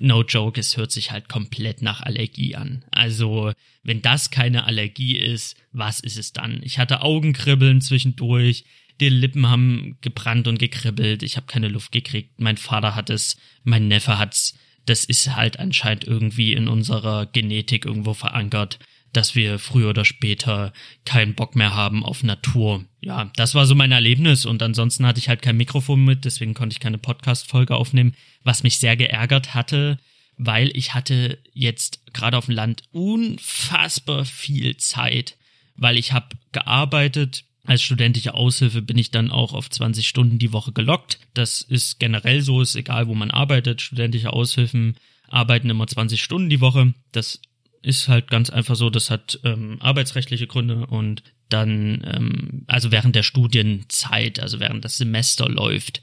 no joke, es hört sich halt komplett nach Allergie an. Also, wenn das keine Allergie ist, was ist es dann? Ich hatte Augenkribbeln zwischendurch, die Lippen haben gebrannt und gekribbelt, ich habe keine Luft gekriegt, mein Vater hat es, mein Neffe hat's. Das ist halt anscheinend irgendwie in unserer Genetik irgendwo verankert dass wir früher oder später keinen Bock mehr haben auf Natur. Ja, das war so mein Erlebnis und ansonsten hatte ich halt kein Mikrofon mit, deswegen konnte ich keine Podcast-Folge aufnehmen, was mich sehr geärgert hatte, weil ich hatte jetzt gerade auf dem Land unfassbar viel Zeit, weil ich habe gearbeitet, als studentische Aushilfe bin ich dann auch auf 20 Stunden die Woche gelockt. Das ist generell so, ist egal, wo man arbeitet. Studentische Aushilfen arbeiten immer 20 Stunden die Woche. Das ist halt ganz einfach so, das hat ähm, arbeitsrechtliche Gründe und dann, ähm, also während der Studienzeit, also während das Semester läuft,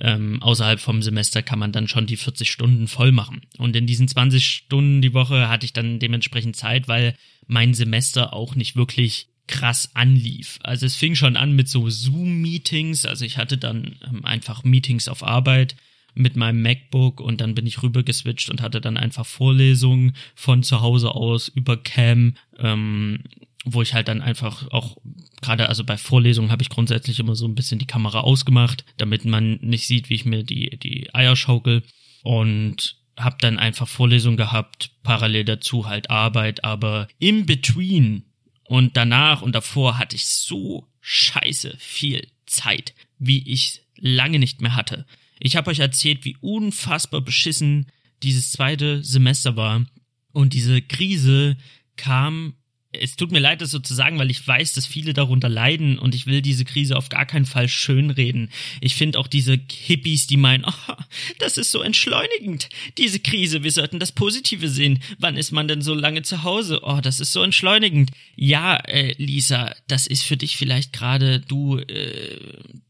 ähm, außerhalb vom Semester kann man dann schon die 40 Stunden voll machen. Und in diesen 20 Stunden die Woche hatte ich dann dementsprechend Zeit, weil mein Semester auch nicht wirklich krass anlief. Also es fing schon an mit so Zoom-Meetings, also ich hatte dann ähm, einfach Meetings auf Arbeit mit meinem MacBook und dann bin ich rüber geswitcht und hatte dann einfach Vorlesungen von zu Hause aus über Cam, ähm, wo ich halt dann einfach auch gerade also bei Vorlesungen habe ich grundsätzlich immer so ein bisschen die Kamera ausgemacht, damit man nicht sieht, wie ich mir die die Eier schaukel und habe dann einfach Vorlesungen gehabt, parallel dazu halt Arbeit, aber in between und danach und davor hatte ich so scheiße viel Zeit, wie ich lange nicht mehr hatte. Ich habe euch erzählt, wie unfassbar beschissen dieses zweite Semester war. Und diese Krise kam es tut mir leid, das so zu sagen, weil ich weiß, dass viele darunter leiden und ich will diese Krise auf gar keinen Fall schönreden. Ich finde auch diese Hippies, die meinen, oh, *laughs* das ist so entschleunigend, diese Krise, wir sollten das Positive sehen. Wann ist man denn so lange zu Hause? Oh, das ist so entschleunigend. Ja, äh, Lisa, das ist für dich vielleicht gerade du, äh,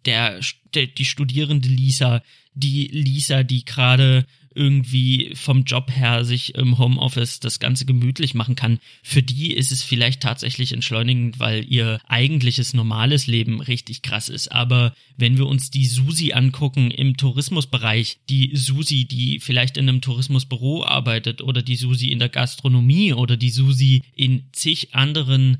der, der, die studierende Lisa, die Lisa, die gerade irgendwie vom Job her sich im Homeoffice das Ganze gemütlich machen kann. Für die ist es vielleicht tatsächlich entschleunigend, weil ihr eigentliches normales Leben richtig krass ist. Aber wenn wir uns die Susi angucken im Tourismusbereich, die Susi, die vielleicht in einem Tourismusbüro arbeitet oder die Susi in der Gastronomie oder die Susi in zig anderen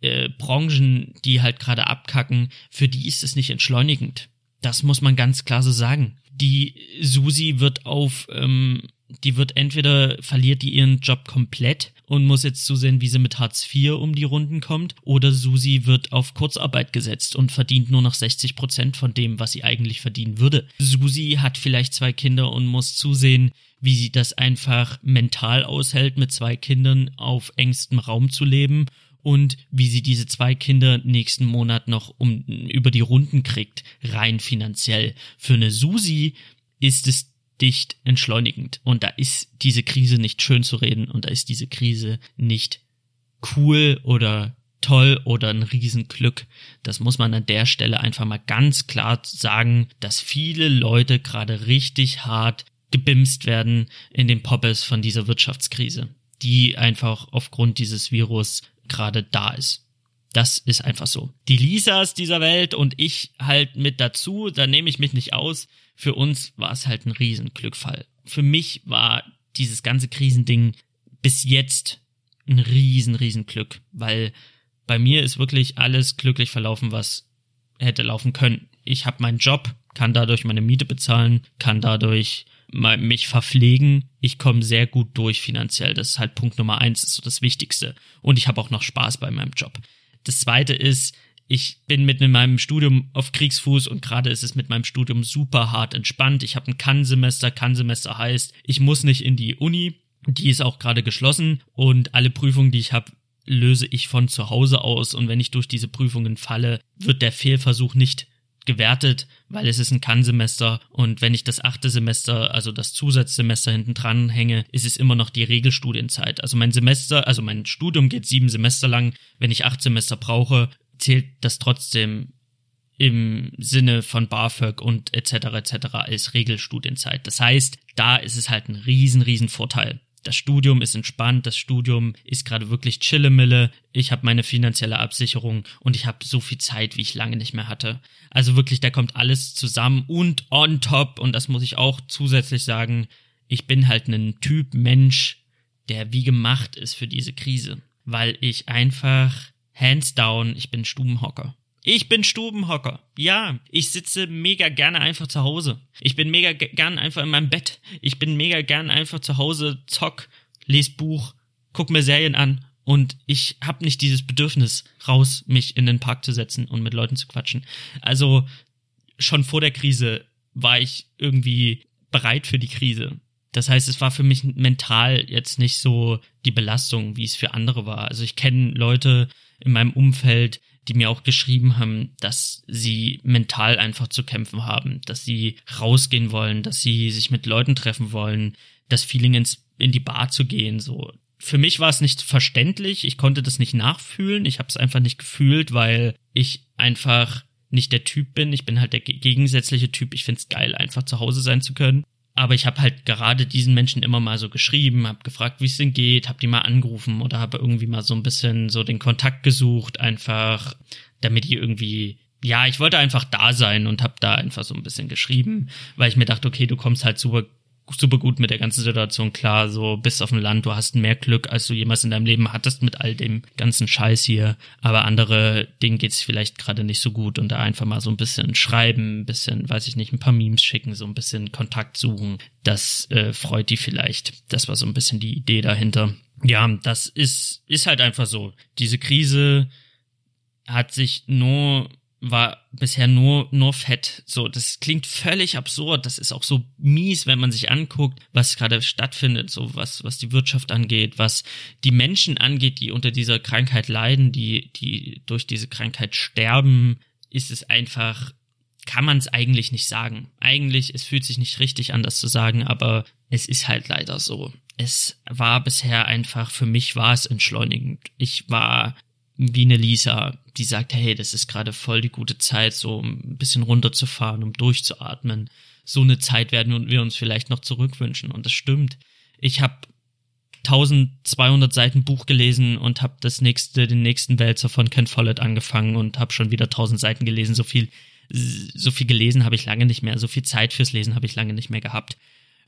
äh, Branchen, die halt gerade abkacken, für die ist es nicht entschleunigend. Das muss man ganz klar so sagen die Susi wird auf, ähm, die wird entweder verliert die ihren Job komplett und muss jetzt zusehen, wie sie mit Hartz IV um die Runden kommt, oder Susi wird auf Kurzarbeit gesetzt und verdient nur noch 60 Prozent von dem, was sie eigentlich verdienen würde. Susi hat vielleicht zwei Kinder und muss zusehen, wie sie das einfach mental aushält, mit zwei Kindern auf engstem Raum zu leben und wie sie diese zwei Kinder nächsten Monat noch um, über die Runden kriegt, rein finanziell. Für eine Susi ist es dicht entschleunigend und da ist diese Krise nicht schön zu reden und da ist diese Krise nicht cool oder toll oder ein Riesenglück. Das muss man an der Stelle einfach mal ganz klar sagen, dass viele Leute gerade richtig hart gebimst werden in den Poppes von dieser Wirtschaftskrise, die einfach aufgrund dieses Virus gerade da ist. Das ist einfach so. Die Lisas dieser Welt und ich halt mit dazu, da nehme ich mich nicht aus. Für uns war es halt ein Riesenglückfall. Für mich war dieses ganze Krisending bis jetzt ein riesen, riesen weil bei mir ist wirklich alles glücklich verlaufen, was hätte laufen können. Ich habe meinen Job, kann dadurch meine Miete bezahlen, kann dadurch mich verpflegen. Ich komme sehr gut durch finanziell. Das ist halt Punkt Nummer eins, ist so das Wichtigste. Und ich habe auch noch Spaß bei meinem Job. Das zweite ist, ich bin mit meinem Studium auf Kriegsfuß und gerade ist es mit meinem Studium super hart entspannt. Ich habe ein Kann-Semester. Kann-Semester heißt, ich muss nicht in die Uni. Die ist auch gerade geschlossen und alle Prüfungen, die ich habe, löse ich von zu Hause aus und wenn ich durch diese Prüfungen falle, wird der Fehlversuch nicht gewertet, weil es ist ein Kann-Semester und wenn ich das achte Semester, also das Zusatzsemester hinten dran hänge, ist es immer noch die Regelstudienzeit. Also mein Semester, also mein Studium geht sieben Semester lang. Wenn ich acht Semester brauche, zählt das trotzdem im Sinne von BAföG und etc. etc. als Regelstudienzeit. Das heißt, da ist es halt ein riesen, riesen Vorteil das Studium ist entspannt, das Studium ist gerade wirklich Chillemille, ich habe meine finanzielle Absicherung und ich habe so viel Zeit, wie ich lange nicht mehr hatte. Also wirklich, da kommt alles zusammen und on top, und das muss ich auch zusätzlich sagen, ich bin halt ein Typ Mensch, der wie gemacht ist für diese Krise, weil ich einfach hands down, ich bin Stubenhocker. Ich bin Stubenhocker. Ja, ich sitze mega gerne einfach zu Hause. Ich bin mega gern einfach in meinem Bett. Ich bin mega gern einfach zu Hause, zock, les Buch, guck mir Serien an und ich habe nicht dieses Bedürfnis raus, mich in den Park zu setzen und mit Leuten zu quatschen. Also schon vor der Krise war ich irgendwie bereit für die Krise. Das heißt, es war für mich mental jetzt nicht so die Belastung, wie es für andere war. Also ich kenne Leute in meinem Umfeld, die mir auch geschrieben haben, dass sie mental einfach zu kämpfen haben, dass sie rausgehen wollen, dass sie sich mit Leuten treffen wollen, das Feeling ins, in die Bar zu gehen, so. Für mich war es nicht verständlich, ich konnte das nicht nachfühlen, ich habe es einfach nicht gefühlt, weil ich einfach nicht der Typ bin, ich bin halt der gegensätzliche Typ, ich find's geil, einfach zu Hause sein zu können aber ich habe halt gerade diesen Menschen immer mal so geschrieben, habe gefragt, wie es denn geht, habe die mal angerufen oder habe irgendwie mal so ein bisschen so den Kontakt gesucht, einfach damit die irgendwie ja, ich wollte einfach da sein und habe da einfach so ein bisschen geschrieben, weil ich mir dachte, okay, du kommst halt super super gut mit der ganzen Situation klar, so bist auf dem Land, du hast mehr Glück, als du jemals in deinem Leben hattest mit all dem ganzen Scheiß hier, aber andere, denen geht's vielleicht gerade nicht so gut und da einfach mal so ein bisschen schreiben, ein bisschen, weiß ich nicht, ein paar Memes schicken, so ein bisschen Kontakt suchen, das äh, freut die vielleicht. Das war so ein bisschen die Idee dahinter. Ja, das ist ist halt einfach so. Diese Krise hat sich nur war bisher nur, nur fett. So, das klingt völlig absurd. Das ist auch so mies, wenn man sich anguckt, was gerade stattfindet, so was, was die Wirtschaft angeht, was die Menschen angeht, die unter dieser Krankheit leiden, die, die durch diese Krankheit sterben, ist es einfach, kann man es eigentlich nicht sagen. Eigentlich, es fühlt sich nicht richtig an, das zu sagen, aber es ist halt leider so. Es war bisher einfach, für mich war es entschleunigend. Ich war wie eine Lisa, die sagt, hey, das ist gerade voll die gute Zeit, so ein bisschen runterzufahren, um durchzuatmen. So eine Zeit werden wir uns vielleicht noch zurückwünschen. Und das stimmt. Ich habe 1200 Seiten Buch gelesen und habe das nächste, den nächsten Wälzer von Ken Follett angefangen und habe schon wieder 1000 Seiten gelesen. So viel, so viel gelesen habe ich lange nicht mehr. So viel Zeit fürs Lesen habe ich lange nicht mehr gehabt.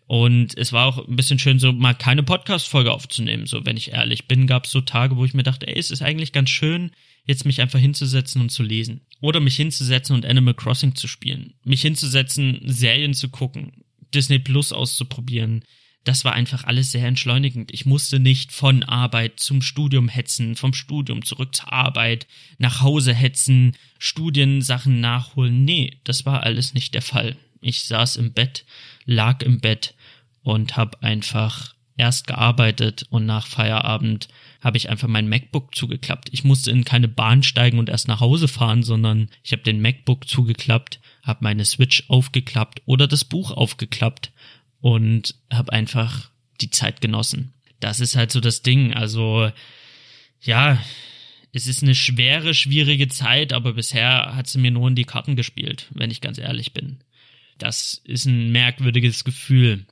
Und es war auch ein bisschen schön, so mal keine Podcast-Folge aufzunehmen. So, wenn ich ehrlich bin, gab es so Tage, wo ich mir dachte, ey, es ist eigentlich ganz schön, jetzt mich einfach hinzusetzen und zu lesen. Oder mich hinzusetzen und Animal Crossing zu spielen. Mich hinzusetzen, Serien zu gucken, Disney Plus auszuprobieren. Das war einfach alles sehr entschleunigend. Ich musste nicht von Arbeit zum Studium hetzen, vom Studium zurück zur Arbeit, nach Hause hetzen, Studiensachen nachholen. Nee, das war alles nicht der Fall. Ich saß im Bett, lag im Bett und habe einfach erst gearbeitet und nach Feierabend habe ich einfach mein MacBook zugeklappt. Ich musste in keine Bahn steigen und erst nach Hause fahren, sondern ich habe den MacBook zugeklappt, habe meine Switch aufgeklappt oder das Buch aufgeklappt und habe einfach die Zeit genossen. Das ist halt so das Ding. Also ja, es ist eine schwere, schwierige Zeit, aber bisher hat sie mir nur in die Karten gespielt, wenn ich ganz ehrlich bin. Das ist ein merkwürdiges Gefühl,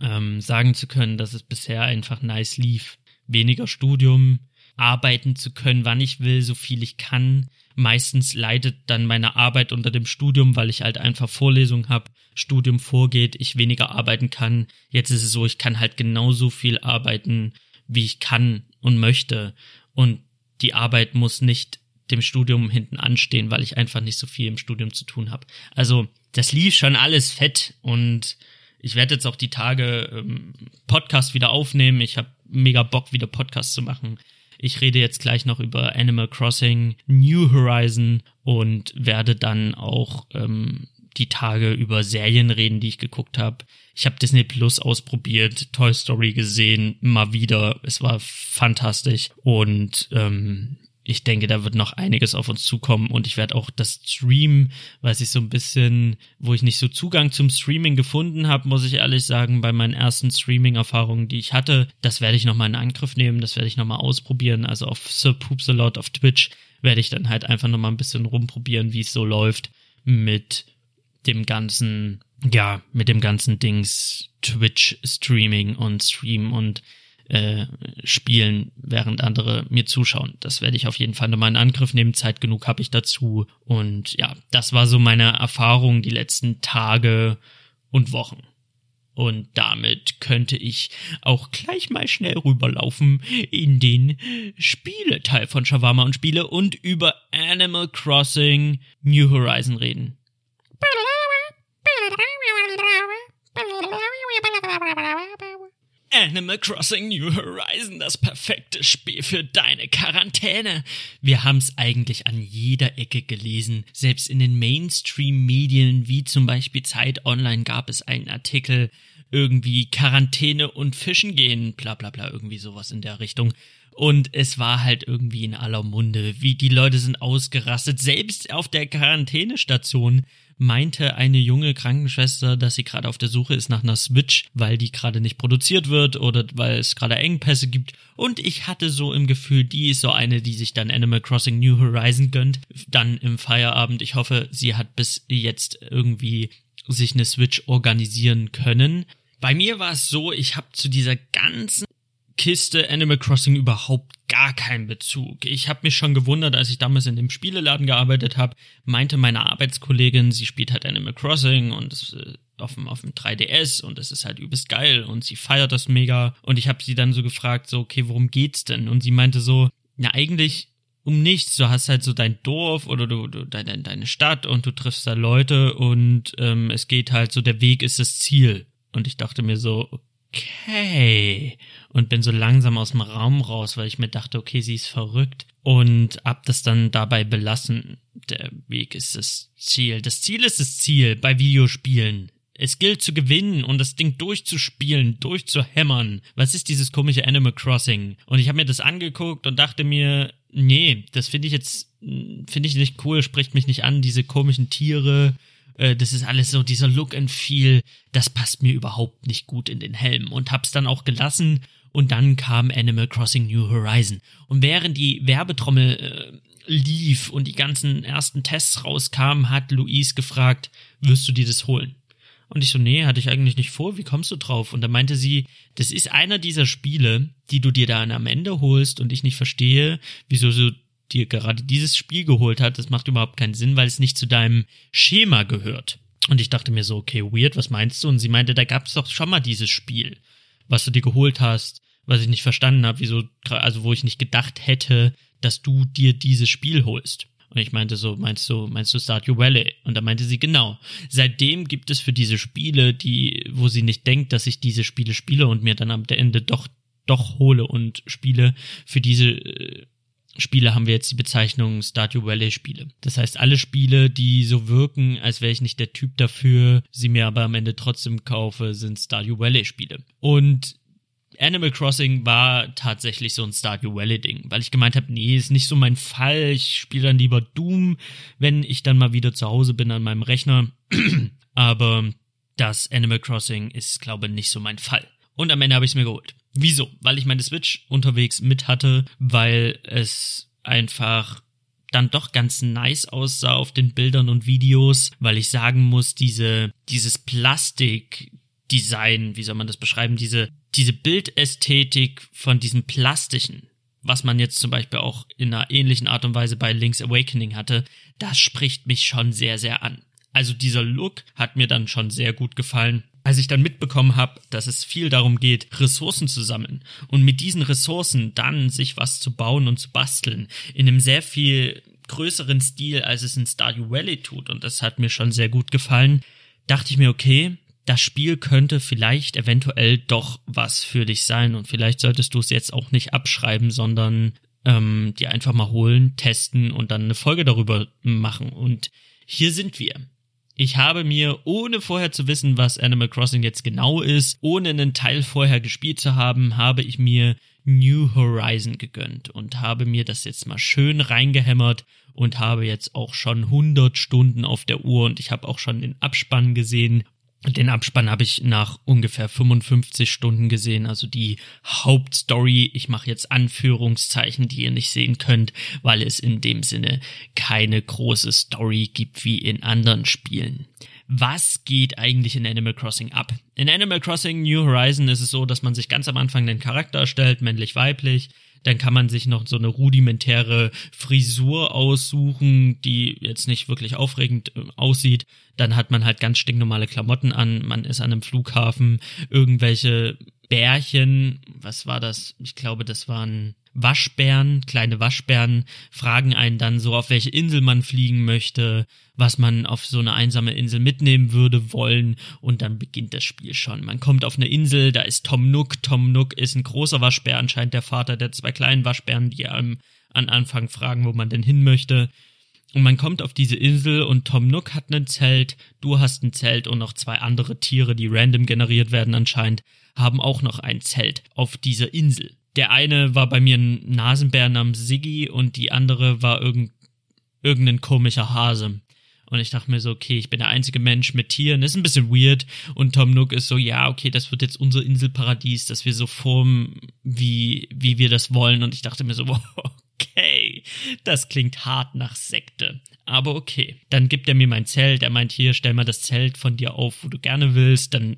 ähm, sagen zu können, dass es bisher einfach nice lief. Weniger Studium, arbeiten zu können, wann ich will, so viel ich kann. Meistens leidet dann meine Arbeit unter dem Studium, weil ich halt einfach Vorlesungen habe, Studium vorgeht, ich weniger arbeiten kann. Jetzt ist es so, ich kann halt genauso viel arbeiten, wie ich kann und möchte. Und die Arbeit muss nicht dem Studium hinten anstehen, weil ich einfach nicht so viel im Studium zu tun habe. Also das lief schon alles fett und ich werde jetzt auch die Tage ähm, Podcast wieder aufnehmen. Ich habe mega Bock, wieder Podcast zu machen. Ich rede jetzt gleich noch über Animal Crossing New Horizon und werde dann auch ähm, die Tage über Serien reden, die ich geguckt habe. Ich habe Disney Plus ausprobiert, Toy Story gesehen, mal wieder. Es war fantastisch und ähm, ich denke, da wird noch einiges auf uns zukommen und ich werde auch das Stream, weiß ich so ein bisschen, wo ich nicht so Zugang zum Streaming gefunden habe, muss ich ehrlich sagen, bei meinen ersten Streaming-Erfahrungen, die ich hatte, das werde ich nochmal in Angriff nehmen, das werde ich nochmal ausprobieren. Also auf Sir Poops a Lot auf Twitch werde ich dann halt einfach nochmal ein bisschen rumprobieren, wie es so läuft mit dem ganzen, ja, mit dem ganzen Dings Twitch-Streaming und Stream und äh, spielen, während andere mir zuschauen. Das werde ich auf jeden Fall nochmal in Angriff nehmen. Zeit genug habe ich dazu. Und ja, das war so meine Erfahrung die letzten Tage und Wochen. Und damit könnte ich auch gleich mal schnell rüberlaufen in den Spieleteil von Shawarma und Spiele und über Animal Crossing New Horizon reden. *laughs* Animal Crossing New Horizon, das perfekte Spiel für deine Quarantäne. Wir haben's eigentlich an jeder Ecke gelesen. Selbst in den Mainstream-Medien wie zum Beispiel Zeit Online gab es einen Artikel, irgendwie Quarantäne und Fischen gehen, bla bla bla, irgendwie sowas in der Richtung. Und es war halt irgendwie in aller Munde, wie die Leute sind ausgerastet. Selbst auf der Quarantänestation meinte eine junge Krankenschwester, dass sie gerade auf der Suche ist nach einer Switch, weil die gerade nicht produziert wird oder weil es gerade Engpässe gibt. Und ich hatte so im Gefühl, die ist so eine, die sich dann Animal Crossing New Horizon gönnt, dann im Feierabend. Ich hoffe, sie hat bis jetzt irgendwie sich eine Switch organisieren können. Bei mir war es so, ich habe zu dieser ganzen Kiste Animal Crossing überhaupt gar keinen Bezug. Ich habe mich schon gewundert, als ich damals in dem Spieleladen gearbeitet habe, meinte meine Arbeitskollegin, sie spielt halt Animal Crossing und es, äh, auf dem, auf dem 3DS und es ist halt übelst geil und sie feiert das mega und ich habe sie dann so gefragt, so okay, worum geht's denn? Und sie meinte so, ja eigentlich um nichts. Du hast halt so dein Dorf oder du, du deine, deine Stadt und du triffst da Leute und ähm, es geht halt so, der Weg ist das Ziel. Und ich dachte mir so, okay. Und bin so langsam aus dem Raum raus, weil ich mir dachte, okay, sie ist verrückt. Und hab das dann dabei belassen. Der Weg ist das Ziel. Das Ziel ist das Ziel bei Videospielen. Es gilt zu gewinnen und das Ding durchzuspielen, durchzuhämmern. Was ist dieses komische Animal Crossing? Und ich habe mir das angeguckt und dachte mir, nee, das finde ich jetzt, finde ich nicht cool, spricht mich nicht an, diese komischen Tiere. Äh, das ist alles so, dieser Look and Feel, das passt mir überhaupt nicht gut in den Helm und hab's dann auch gelassen und dann kam Animal Crossing New Horizon. Und während die Werbetrommel äh, lief und die ganzen ersten Tests rauskamen, hat Luis gefragt, wirst du dir das holen? Und ich so, nee, hatte ich eigentlich nicht vor, wie kommst du drauf? Und da meinte sie, das ist einer dieser Spiele, die du dir dann am Ende holst und ich nicht verstehe, wieso du dir gerade dieses Spiel geholt hat. Das macht überhaupt keinen Sinn, weil es nicht zu deinem Schema gehört. Und ich dachte mir so, okay, weird, was meinst du? Und sie meinte, da gab es doch schon mal dieses Spiel, was du dir geholt hast, was ich nicht verstanden habe, wieso, also wo ich nicht gedacht hätte, dass du dir dieses Spiel holst. Und ich meinte so, meinst du, meinst du Stardew Valley? Und da meinte sie, genau. Seitdem gibt es für diese Spiele, die, wo sie nicht denkt, dass ich diese Spiele spiele und mir dann am Ende doch, doch hole und spiele, für diese äh, Spiele haben wir jetzt die Bezeichnung Stardew Valley Spiele. Das heißt, alle Spiele, die so wirken, als wäre ich nicht der Typ dafür, sie mir aber am Ende trotzdem kaufe, sind Stardew Valley Spiele. Und Animal Crossing war tatsächlich so ein Stardew Valley Ding, weil ich gemeint habe, nee, ist nicht so mein Fall. Ich spiele dann lieber Doom, wenn ich dann mal wieder zu Hause bin an meinem Rechner. *clears throat* Aber das Animal Crossing ist, glaube ich, nicht so mein Fall. Und am Ende habe ich es mir geholt. Wieso? Weil ich meine Switch unterwegs mit hatte, weil es einfach dann doch ganz nice aussah auf den Bildern und Videos, weil ich sagen muss, diese, dieses Plastik, Design, wie soll man das beschreiben, diese, diese Bildästhetik von diesem Plastischen, was man jetzt zum Beispiel auch in einer ähnlichen Art und Weise bei Link's Awakening hatte, das spricht mich schon sehr, sehr an. Also dieser Look hat mir dann schon sehr gut gefallen. Als ich dann mitbekommen habe, dass es viel darum geht, Ressourcen zu sammeln und mit diesen Ressourcen dann sich was zu bauen und zu basteln, in einem sehr viel größeren Stil, als es in Stardew Valley tut, und das hat mir schon sehr gut gefallen, dachte ich mir, okay, das Spiel könnte vielleicht eventuell doch was für dich sein und vielleicht solltest du es jetzt auch nicht abschreiben, sondern ähm, dir einfach mal holen, testen und dann eine Folge darüber machen. Und hier sind wir. Ich habe mir, ohne vorher zu wissen, was Animal Crossing jetzt genau ist, ohne einen Teil vorher gespielt zu haben, habe ich mir New Horizon gegönnt und habe mir das jetzt mal schön reingehämmert und habe jetzt auch schon 100 Stunden auf der Uhr und ich habe auch schon den Abspann gesehen den Abspann habe ich nach ungefähr 55 Stunden gesehen, also die Hauptstory. Ich mache jetzt Anführungszeichen, die ihr nicht sehen könnt, weil es in dem Sinne keine große Story gibt wie in anderen Spielen. Was geht eigentlich in Animal Crossing ab? In Animal Crossing New Horizon ist es so, dass man sich ganz am Anfang den Charakter erstellt, männlich-weiblich, dann kann man sich noch so eine rudimentäre Frisur aussuchen, die jetzt nicht wirklich aufregend äh, aussieht. Dann hat man halt ganz stinknormale Klamotten an, man ist an einem Flughafen, irgendwelche Bärchen, was war das? Ich glaube, das waren Waschbären, kleine Waschbären, fragen einen dann so, auf welche Insel man fliegen möchte, was man auf so eine einsame Insel mitnehmen würde wollen und dann beginnt das Spiel schon. Man kommt auf eine Insel, da ist Tom Nook. Tom Nook ist ein großer Waschbär, anscheinend der Vater der zwei kleinen Waschbären, die einem an Anfang fragen, wo man denn hin möchte. Und man kommt auf diese Insel und Tom Nook hat ein Zelt, du hast ein Zelt und noch zwei andere Tiere, die random generiert werden anscheinend, haben auch noch ein Zelt auf dieser Insel. Der eine war bei mir ein Nasenbär namens Siggi und die andere war irgend, irgendein komischer Hase. Und ich dachte mir so, okay, ich bin der einzige Mensch mit Tieren, ist ein bisschen weird. Und Tom Nook ist so, ja, okay, das wird jetzt unser Inselparadies, dass wir so formen, wie, wie wir das wollen. Und ich dachte mir so, *laughs* okay, das klingt hart nach Sekte. Aber okay. Dann gibt er mir mein Zelt. Er meint, hier, stell mal das Zelt von dir auf, wo du gerne willst. Dann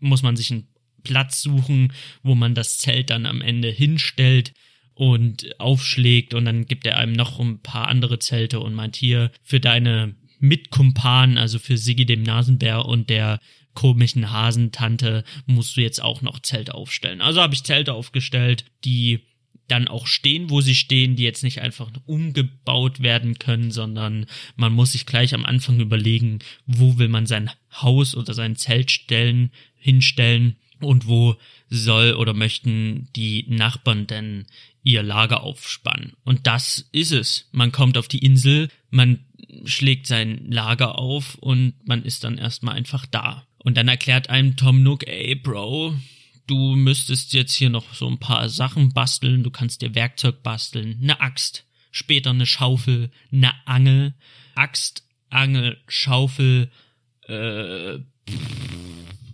muss man sich ein Platz suchen, wo man das Zelt dann am Ende hinstellt und aufschlägt und dann gibt er einem noch ein paar andere Zelte und meint hier für deine Mitkumpanen, also für Siggi dem Nasenbär und der komischen Hasentante musst du jetzt auch noch Zelte aufstellen. Also habe ich Zelte aufgestellt, die dann auch stehen, wo sie stehen, die jetzt nicht einfach umgebaut werden können, sondern man muss sich gleich am Anfang überlegen, wo will man sein Haus oder sein Zelt stellen, hinstellen und wo soll oder möchten die Nachbarn denn ihr Lager aufspannen. Und das ist es. Man kommt auf die Insel, man schlägt sein Lager auf und man ist dann erstmal einfach da. Und dann erklärt einem Tom Nook, ey Bro, du müsstest jetzt hier noch so ein paar Sachen basteln, du kannst dir Werkzeug basteln, eine Axt, später eine Schaufel, eine Angel, Axt, Angel, Schaufel, äh,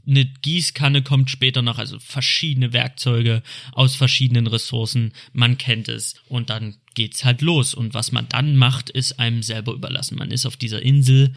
eine Gießkanne kommt später noch, also verschiedene Werkzeuge aus verschiedenen Ressourcen, man kennt es und dann geht's halt los und was man dann macht, ist einem selber überlassen. Man ist auf dieser Insel,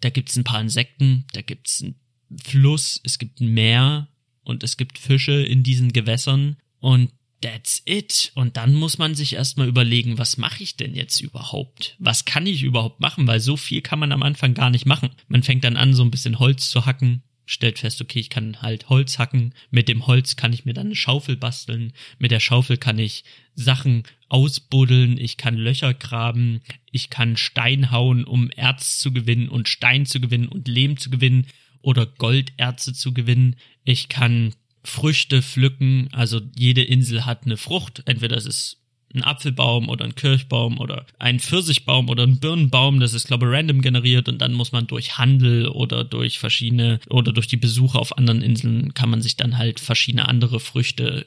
da gibt's ein paar Insekten, da gibt's einen Fluss, es gibt ein Meer und es gibt Fische in diesen Gewässern und that's it. Und dann muss man sich erstmal überlegen, was mache ich denn jetzt überhaupt? Was kann ich überhaupt machen? Weil so viel kann man am Anfang gar nicht machen. Man fängt dann an, so ein bisschen Holz zu hacken, stellt fest, okay, ich kann halt Holz hacken. Mit dem Holz kann ich mir dann eine Schaufel basteln. Mit der Schaufel kann ich Sachen ausbuddeln. Ich kann Löcher graben. Ich kann Stein hauen, um Erz zu gewinnen und Stein zu gewinnen und Lehm zu gewinnen oder Golderze zu gewinnen. Ich kann Früchte pflücken. Also jede Insel hat eine Frucht. Entweder es ist ein Apfelbaum oder ein Kirchbaum oder ein Pfirsichbaum oder ein Birnenbaum, das ist, glaube ich, random generiert und dann muss man durch Handel oder durch verschiedene oder durch die Besuche auf anderen Inseln kann man sich dann halt verschiedene andere Früchte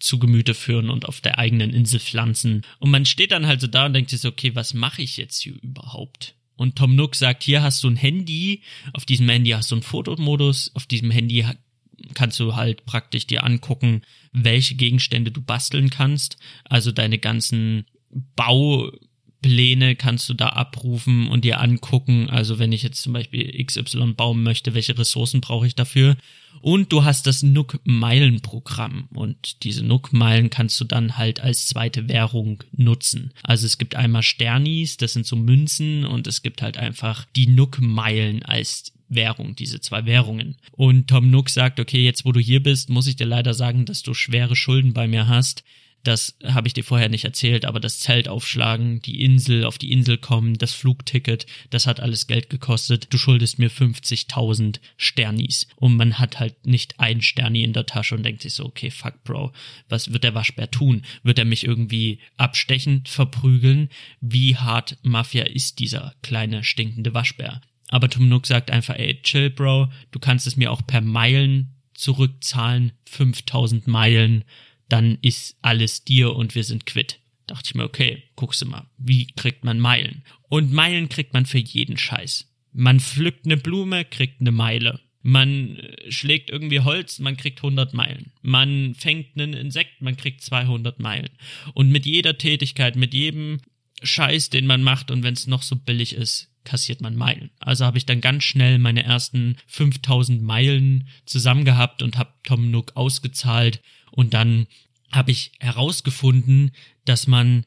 zu Gemüte führen und auf der eigenen Insel pflanzen. Und man steht dann halt so da und denkt sich so, okay, was mache ich jetzt hier überhaupt? Und Tom Nook sagt, hier hast du ein Handy, auf diesem Handy hast du einen Fotomodus, auf diesem Handy kannst du halt praktisch dir angucken, welche Gegenstände du basteln kannst. Also deine ganzen Baupläne kannst du da abrufen und dir angucken. Also wenn ich jetzt zum Beispiel XY bauen möchte, welche Ressourcen brauche ich dafür? Und du hast das Nook-Meilen-Programm und diese Nook-Meilen kannst du dann halt als zweite Währung nutzen. Also es gibt einmal Sternis, das sind so Münzen und es gibt halt einfach die Nook-Meilen als Währung, diese zwei Währungen. Und Tom Nook sagt, okay, jetzt wo du hier bist, muss ich dir leider sagen, dass du schwere Schulden bei mir hast. Das habe ich dir vorher nicht erzählt, aber das Zelt aufschlagen, die Insel, auf die Insel kommen, das Flugticket, das hat alles Geld gekostet. Du schuldest mir 50.000 Sternis. Und man hat halt nicht ein Sterni in der Tasche und denkt sich so, okay, fuck, Bro, was wird der Waschbär tun? Wird er mich irgendwie abstechen, verprügeln? Wie hart Mafia ist dieser kleine stinkende Waschbär? Aber Tom Nook sagt einfach, ey, chill, Bro, du kannst es mir auch per Meilen zurückzahlen, 5000 Meilen, dann ist alles dir und wir sind quitt. Dachte ich mir, okay, guckst du mal, wie kriegt man Meilen? Und Meilen kriegt man für jeden Scheiß. Man pflückt eine Blume, kriegt eine Meile. Man äh, schlägt irgendwie Holz, man kriegt 100 Meilen. Man fängt einen Insekt, man kriegt 200 Meilen. Und mit jeder Tätigkeit, mit jedem Scheiß, den man macht und wenn es noch so billig ist, kassiert man Meilen. Also habe ich dann ganz schnell meine ersten 5000 Meilen zusammen gehabt und habe Tom Nook ausgezahlt und dann habe ich herausgefunden, dass man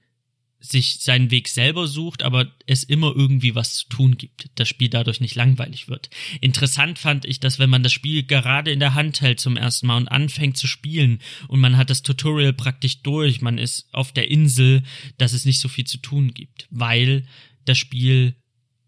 sich seinen Weg selber sucht, aber es immer irgendwie was zu tun gibt, das Spiel dadurch nicht langweilig wird. Interessant fand ich, dass wenn man das Spiel gerade in der Hand hält zum ersten Mal und anfängt zu spielen und man hat das Tutorial praktisch durch, man ist auf der Insel, dass es nicht so viel zu tun gibt, weil das Spiel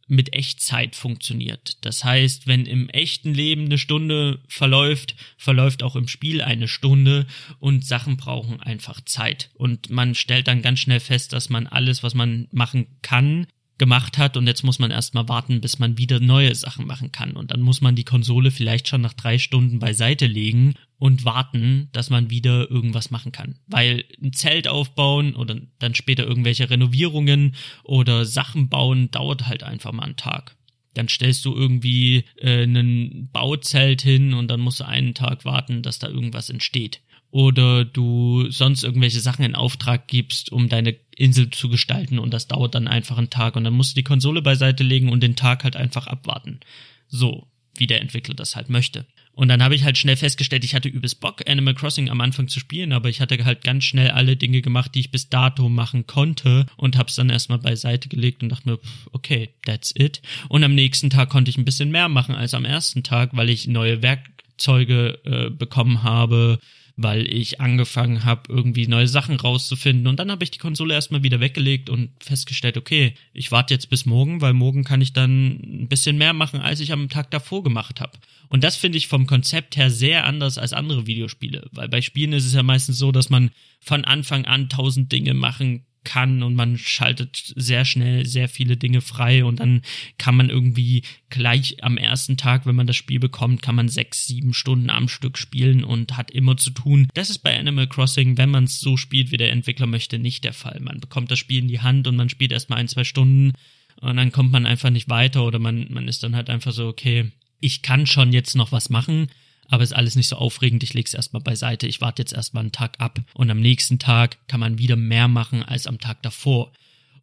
mit Echtzeit funktioniert. Das heißt, wenn im echten Leben eine Stunde verläuft, verläuft auch im Spiel eine Stunde und Sachen brauchen einfach Zeit. Und man stellt dann ganz schnell fest, dass man alles, was man machen kann, gemacht hat und jetzt muss man erstmal warten, bis man wieder neue Sachen machen kann. Und dann muss man die Konsole vielleicht schon nach drei Stunden beiseite legen und warten, dass man wieder irgendwas machen kann. Weil ein Zelt aufbauen oder dann später irgendwelche Renovierungen oder Sachen bauen dauert halt einfach mal einen Tag. Dann stellst du irgendwie äh, ein Bauzelt hin und dann musst du einen Tag warten, dass da irgendwas entsteht oder du sonst irgendwelche Sachen in Auftrag gibst, um deine Insel zu gestalten und das dauert dann einfach einen Tag und dann musst du die Konsole beiseite legen und den Tag halt einfach abwarten. So, wie der Entwickler das halt möchte. Und dann habe ich halt schnell festgestellt, ich hatte übelst Bock, Animal Crossing am Anfang zu spielen, aber ich hatte halt ganz schnell alle Dinge gemacht, die ich bis dato machen konnte und hab's dann erstmal beiseite gelegt und dachte mir, okay, that's it. Und am nächsten Tag konnte ich ein bisschen mehr machen als am ersten Tag, weil ich neue Werkzeuge äh, bekommen habe, weil ich angefangen habe, irgendwie neue Sachen rauszufinden. Und dann habe ich die Konsole erstmal wieder weggelegt und festgestellt, okay, ich warte jetzt bis morgen, weil morgen kann ich dann ein bisschen mehr machen, als ich am Tag davor gemacht habe. Und das finde ich vom Konzept her sehr anders als andere Videospiele, weil bei Spielen ist es ja meistens so, dass man von Anfang an tausend Dinge machen kann und man schaltet sehr schnell sehr viele Dinge frei und dann kann man irgendwie gleich am ersten Tag, wenn man das Spiel bekommt, kann man sechs, sieben Stunden am Stück spielen und hat immer zu tun. Das ist bei Animal Crossing, wenn man es so spielt, wie der Entwickler möchte, nicht der Fall. Man bekommt das Spiel in die Hand und man spielt erstmal ein, zwei Stunden und dann kommt man einfach nicht weiter oder man, man ist dann halt einfach so, okay, ich kann schon jetzt noch was machen, aber ist alles nicht so aufregend, ich leg's erstmal beiseite, ich warte jetzt erstmal einen Tag ab und am nächsten Tag kann man wieder mehr machen als am Tag davor.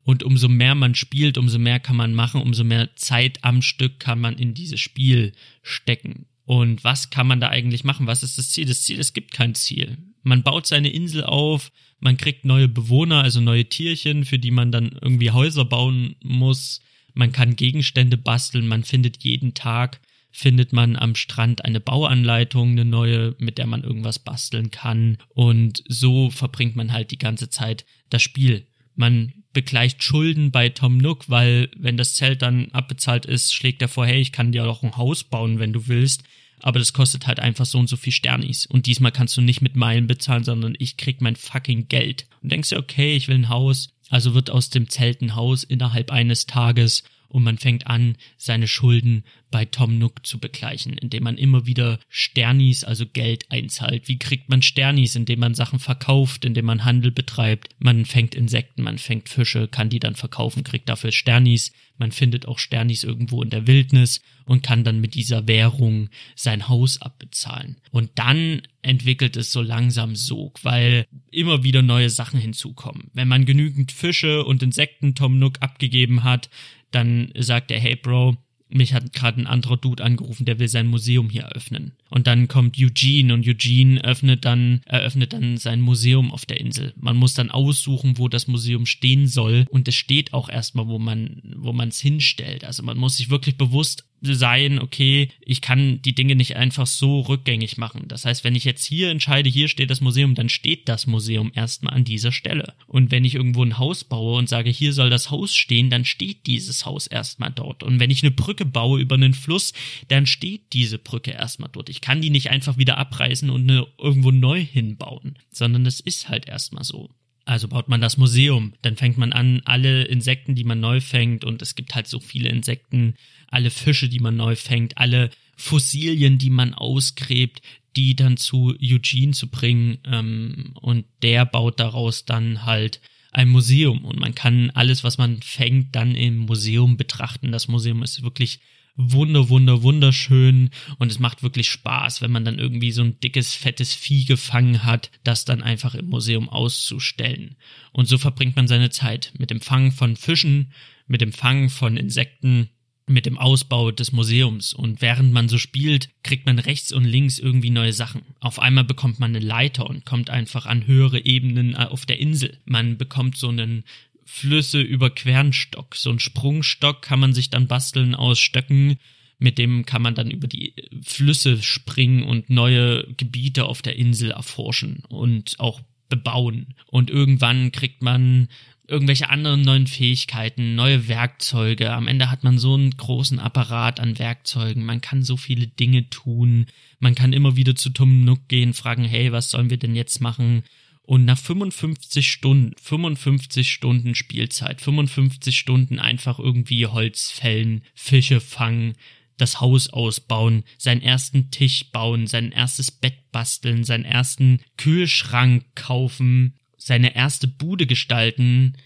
Und umso mehr man spielt, umso mehr kann man machen, umso mehr Zeit am Stück kann man in dieses Spiel stecken. Und was kann man da eigentlich machen? Was ist das Ziel? Das Ziel, es gibt kein Ziel. Man baut seine Insel auf, man kriegt neue Bewohner, also neue Tierchen, für die man dann irgendwie Häuser bauen muss. Man kann Gegenstände basteln, man findet jeden Tag findet man am Strand eine Bauanleitung, eine neue, mit der man irgendwas basteln kann. Und so verbringt man halt die ganze Zeit das Spiel. Man begleicht Schulden bei Tom Nook, weil wenn das Zelt dann abbezahlt ist, schlägt er vor, hey, ich kann dir auch ein Haus bauen, wenn du willst. Aber das kostet halt einfach so und so viel Sternis. Und diesmal kannst du nicht mit Meilen bezahlen, sondern ich krieg mein fucking Geld. Und denkst dir, okay, ich will ein Haus. Also wird aus dem Zelt ein Haus innerhalb eines Tages und man fängt an, seine Schulden bei Tom Nook zu begleichen, indem man immer wieder Sternis, also Geld einzahlt. Wie kriegt man Sternis? Indem man Sachen verkauft, indem man Handel betreibt. Man fängt Insekten, man fängt Fische, kann die dann verkaufen, kriegt dafür Sternis. Man findet auch Sternis irgendwo in der Wildnis und kann dann mit dieser Währung sein Haus abbezahlen. Und dann entwickelt es so langsam Sog, weil immer wieder neue Sachen hinzukommen. Wenn man genügend Fische und Insekten Tom Nook abgegeben hat, dann sagt er, hey Bro, mich hat gerade ein anderer Dude angerufen, der will sein Museum hier eröffnen. Und dann kommt Eugene und Eugene öffnet dann, eröffnet dann sein Museum auf der Insel. Man muss dann aussuchen, wo das Museum stehen soll und es steht auch erstmal, wo man, wo man es hinstellt. Also man muss sich wirklich bewusst sein, okay, ich kann die Dinge nicht einfach so rückgängig machen. Das heißt, wenn ich jetzt hier entscheide, hier steht das Museum, dann steht das Museum erstmal an dieser Stelle. Und wenn ich irgendwo ein Haus baue und sage, hier soll das Haus stehen, dann steht dieses Haus erstmal dort. Und wenn ich eine Brücke baue über einen Fluss, dann steht diese Brücke erstmal dort. Ich kann die nicht einfach wieder abreißen und eine, irgendwo neu hinbauen, sondern das ist halt erstmal so. Also baut man das Museum, dann fängt man an, alle Insekten, die man neu fängt, und es gibt halt so viele Insekten, alle Fische, die man neu fängt, alle Fossilien, die man ausgräbt, die dann zu Eugene zu bringen, ähm, und der baut daraus dann halt ein Museum und man kann alles, was man fängt, dann im Museum betrachten. Das Museum ist wirklich wunder, wunder, wunderschön und es macht wirklich Spaß, wenn man dann irgendwie so ein dickes, fettes Vieh gefangen hat, das dann einfach im Museum auszustellen. Und so verbringt man seine Zeit mit dem Fangen von Fischen, mit dem Fangen von Insekten, mit dem Ausbau des Museums. Und während man so spielt, kriegt man rechts und links irgendwie neue Sachen. Auf einmal bekommt man eine Leiter und kommt einfach an höhere Ebenen äh, auf der Insel. Man bekommt so einen Flüsse überqueren Stock. So ein Sprungstock kann man sich dann basteln aus Stöcken, mit dem kann man dann über die Flüsse springen und neue Gebiete auf der Insel erforschen und auch bebauen. Und irgendwann kriegt man irgendwelche anderen neuen Fähigkeiten, neue Werkzeuge. Am Ende hat man so einen großen Apparat an Werkzeugen. Man kann so viele Dinge tun. Man kann immer wieder zu Tom Nook gehen, fragen, hey, was sollen wir denn jetzt machen? Und nach 55 Stunden, 55 Stunden Spielzeit, 55 Stunden einfach irgendwie Holz fällen, Fische fangen, das Haus ausbauen, seinen ersten Tisch bauen, sein erstes Bett basteln, seinen ersten Kühlschrank kaufen, seine erste Bude gestalten.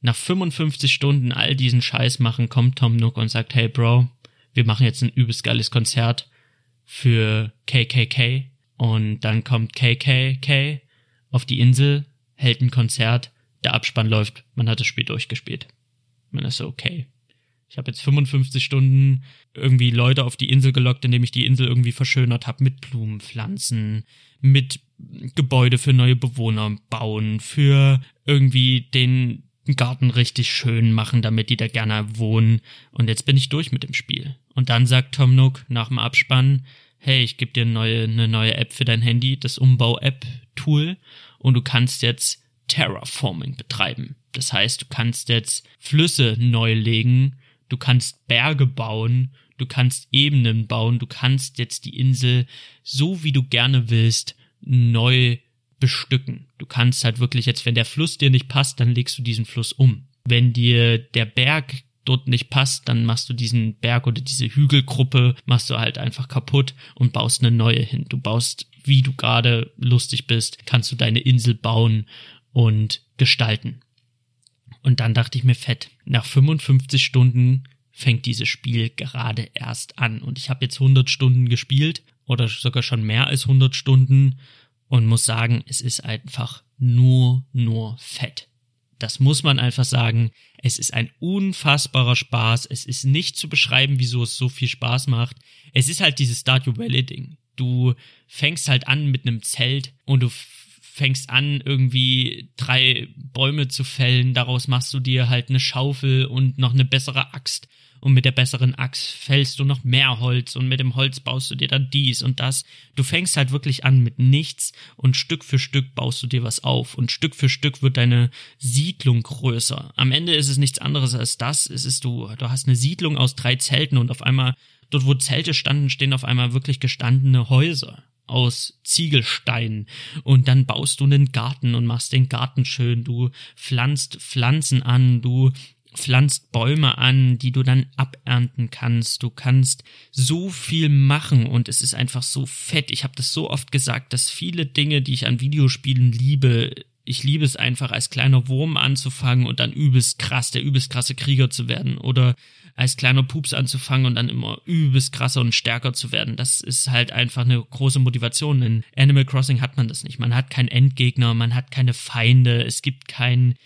Nach 55 Stunden all diesen Scheiß machen, kommt Tom Nook und sagt, hey Bro, wir machen jetzt ein übelst geiles Konzert für KKK. Und dann kommt KKK auf die Insel, hält ein Konzert, der Abspann läuft, man hat das Spiel durchgespielt. Man ist so, okay. Ich habe jetzt 55 Stunden irgendwie Leute auf die Insel gelockt, indem ich die Insel irgendwie verschönert habe mit Blumenpflanzen, mit Gebäude für neue Bewohner bauen, für irgendwie den Garten richtig schön machen, damit die da gerne wohnen. Und jetzt bin ich durch mit dem Spiel. Und dann sagt Tom Nook nach dem Abspann, hey, ich gebe dir eine neue, eine neue App für dein Handy, das Umbau-App-Tool, und du kannst jetzt Terraforming betreiben. Das heißt, du kannst jetzt Flüsse neu legen, du kannst Berge bauen, du kannst Ebenen bauen, du kannst jetzt die Insel so wie du gerne willst neu bestücken. Du kannst halt wirklich jetzt, wenn der Fluss dir nicht passt, dann legst du diesen Fluss um. Wenn dir der Berg dort nicht passt, dann machst du diesen Berg oder diese Hügelgruppe, machst du halt einfach kaputt und baust eine neue hin. Du baust, wie du gerade lustig bist, kannst du deine Insel bauen und gestalten. Und dann dachte ich mir fett, nach 55 Stunden fängt dieses Spiel gerade erst an. Und ich habe jetzt 100 Stunden gespielt oder sogar schon mehr als 100 Stunden und muss sagen, es ist einfach nur, nur fett. Das muss man einfach sagen. Es ist ein unfassbarer Spaß. Es ist nicht zu beschreiben, wieso es so viel Spaß macht. Es ist halt dieses Stardew Valley Ding. Du fängst halt an mit einem Zelt und du fängst an, irgendwie drei Bäume zu fällen. Daraus machst du dir halt eine Schaufel und noch eine bessere Axt und mit der besseren Axt fällst du noch mehr Holz und mit dem Holz baust du dir dann dies und das. Du fängst halt wirklich an mit nichts und Stück für Stück baust du dir was auf und Stück für Stück wird deine Siedlung größer. Am Ende ist es nichts anderes als das. Es ist du, du hast eine Siedlung aus drei Zelten und auf einmal dort, wo Zelte standen, stehen auf einmal wirklich gestandene Häuser aus Ziegelsteinen und dann baust du einen Garten und machst den Garten schön, du pflanzt Pflanzen an, du pflanzt Bäume an, die du dann abernten kannst. Du kannst so viel machen und es ist einfach so fett. Ich habe das so oft gesagt, dass viele Dinge, die ich an Videospielen liebe, ich liebe es einfach als kleiner Wurm anzufangen und dann übelst krass, der übelst krasse Krieger zu werden oder als kleiner Pups anzufangen und dann immer übelst krasser und stärker zu werden. Das ist halt einfach eine große Motivation. In Animal Crossing hat man das nicht. Man hat keinen Endgegner, man hat keine Feinde, es gibt keinen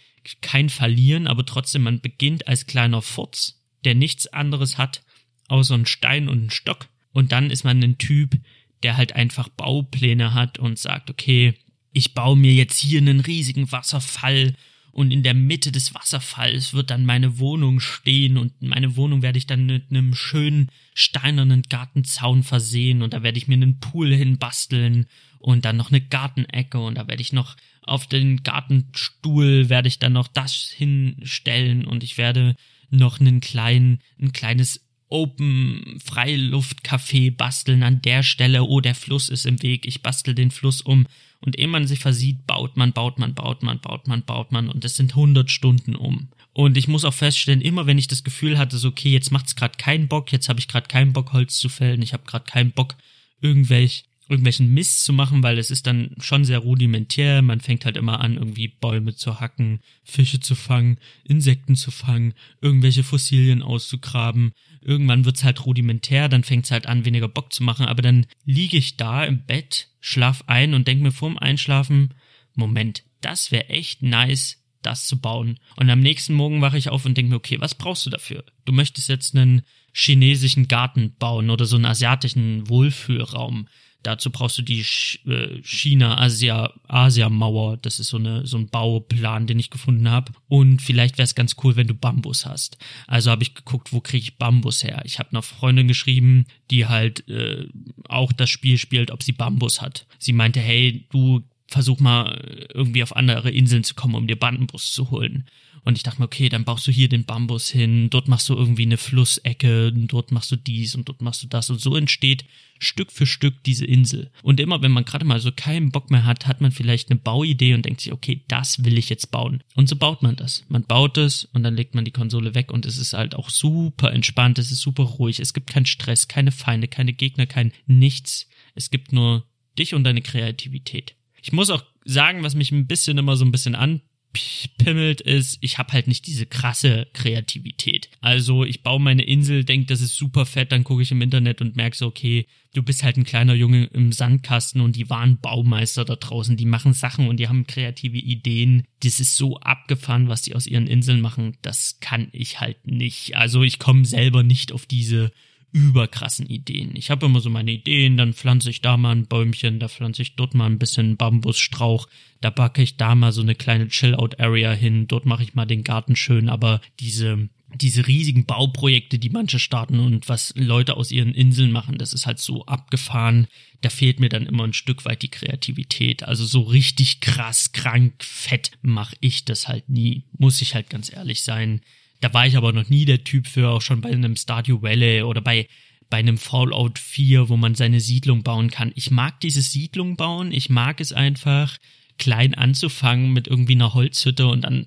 kein Verlieren, aber trotzdem, man beginnt als kleiner Furz, der nichts anderes hat, außer einen Stein und einen Stock. Und dann ist man ein Typ, der halt einfach Baupläne hat und sagt, okay, ich baue mir jetzt hier einen riesigen Wasserfall und in der Mitte des Wasserfalls wird dann meine Wohnung stehen und meine Wohnung werde ich dann mit einem schönen steinernen Gartenzaun versehen und da werde ich mir einen Pool hinbasteln und dann noch eine Gartenecke und da werde ich noch auf den Gartenstuhl werde ich dann noch das hinstellen und ich werde noch einen kleinen, ein kleines Open Freiluftcafé basteln an der Stelle. Oh, der Fluss ist im Weg. Ich bastel den Fluss um. Und ehe man sich versieht, baut man, baut man, baut man, baut man, baut man. Und es sind 100 Stunden um. Und ich muss auch feststellen, immer wenn ich das Gefühl hatte, so, okay, jetzt macht's gerade keinen Bock, jetzt habe ich gerade keinen Bock, Holz zu fällen, ich habe gerade keinen Bock, irgendwelch irgendwelchen Mist zu machen, weil es ist dann schon sehr rudimentär. Man fängt halt immer an, irgendwie Bäume zu hacken, Fische zu fangen, Insekten zu fangen, irgendwelche Fossilien auszugraben. Irgendwann wird's halt rudimentär, dann fängt's halt an, weniger Bock zu machen. Aber dann liege ich da im Bett, schlaf ein und denk mir vorm Einschlafen, Moment, das wäre echt nice, das zu bauen. Und am nächsten Morgen wache ich auf und denke mir, okay, was brauchst du dafür? Du möchtest jetzt einen chinesischen Garten bauen oder so einen asiatischen Wohlfühlraum. Dazu brauchst du die äh, China-Asia-Mauer. Das ist so, eine, so ein Bauplan, den ich gefunden habe. Und vielleicht wäre es ganz cool, wenn du Bambus hast. Also habe ich geguckt, wo kriege ich Bambus her. Ich habe einer Freundin geschrieben, die halt äh, auch das Spiel spielt, ob sie Bambus hat. Sie meinte, hey, du versuch mal irgendwie auf andere Inseln zu kommen, um dir Bambus zu holen. Und ich dachte mir, okay, dann baust du hier den Bambus hin, dort machst du irgendwie eine Flussecke, dort machst du dies und dort machst du das. Und so entsteht Stück für Stück diese Insel. Und immer, wenn man gerade mal so keinen Bock mehr hat, hat man vielleicht eine Bauidee und denkt sich, okay, das will ich jetzt bauen. Und so baut man das. Man baut es und dann legt man die Konsole weg und es ist halt auch super entspannt, es ist super ruhig, es gibt keinen Stress, keine Feinde, keine Gegner, kein nichts. Es gibt nur dich und deine Kreativität. Ich muss auch sagen, was mich ein bisschen immer so ein bisschen an pimmelt ist, ich habe halt nicht diese krasse Kreativität. Also ich baue meine Insel, denk, das ist super fett, dann gucke ich im Internet und merke so, okay, du bist halt ein kleiner Junge im Sandkasten und die waren Baumeister da draußen, die machen Sachen und die haben kreative Ideen. Das ist so abgefahren, was die aus ihren Inseln machen, das kann ich halt nicht. Also ich komme selber nicht auf diese überkrassen Ideen. Ich habe immer so meine Ideen, dann pflanze ich da mal ein Bäumchen, da pflanze ich dort mal ein bisschen Bambusstrauch, da backe ich da mal so eine kleine Chill-Out-Area hin, dort mache ich mal den Garten schön, aber diese diese riesigen Bauprojekte, die manche starten und was Leute aus ihren Inseln machen, das ist halt so abgefahren. Da fehlt mir dann immer ein Stück weit die Kreativität. Also so richtig krass, krank, fett mache ich das halt nie. Muss ich halt ganz ehrlich sein. Da war ich aber noch nie der Typ für, auch schon bei einem Stardew Valley oder bei, bei einem Fallout 4, wo man seine Siedlung bauen kann. Ich mag diese Siedlung bauen, ich mag es einfach, klein anzufangen mit irgendwie einer Holzhütte und dann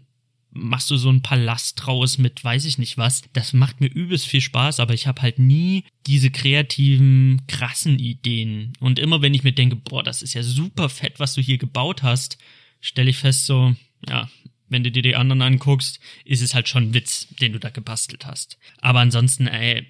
machst du so einen Palast draus mit weiß ich nicht was. Das macht mir übelst viel Spaß, aber ich habe halt nie diese kreativen, krassen Ideen. Und immer wenn ich mir denke, boah, das ist ja super fett, was du hier gebaut hast, stelle ich fest so, ja, wenn du dir die anderen anguckst, ist es halt schon ein Witz, den du da gebastelt hast. Aber ansonsten, ey,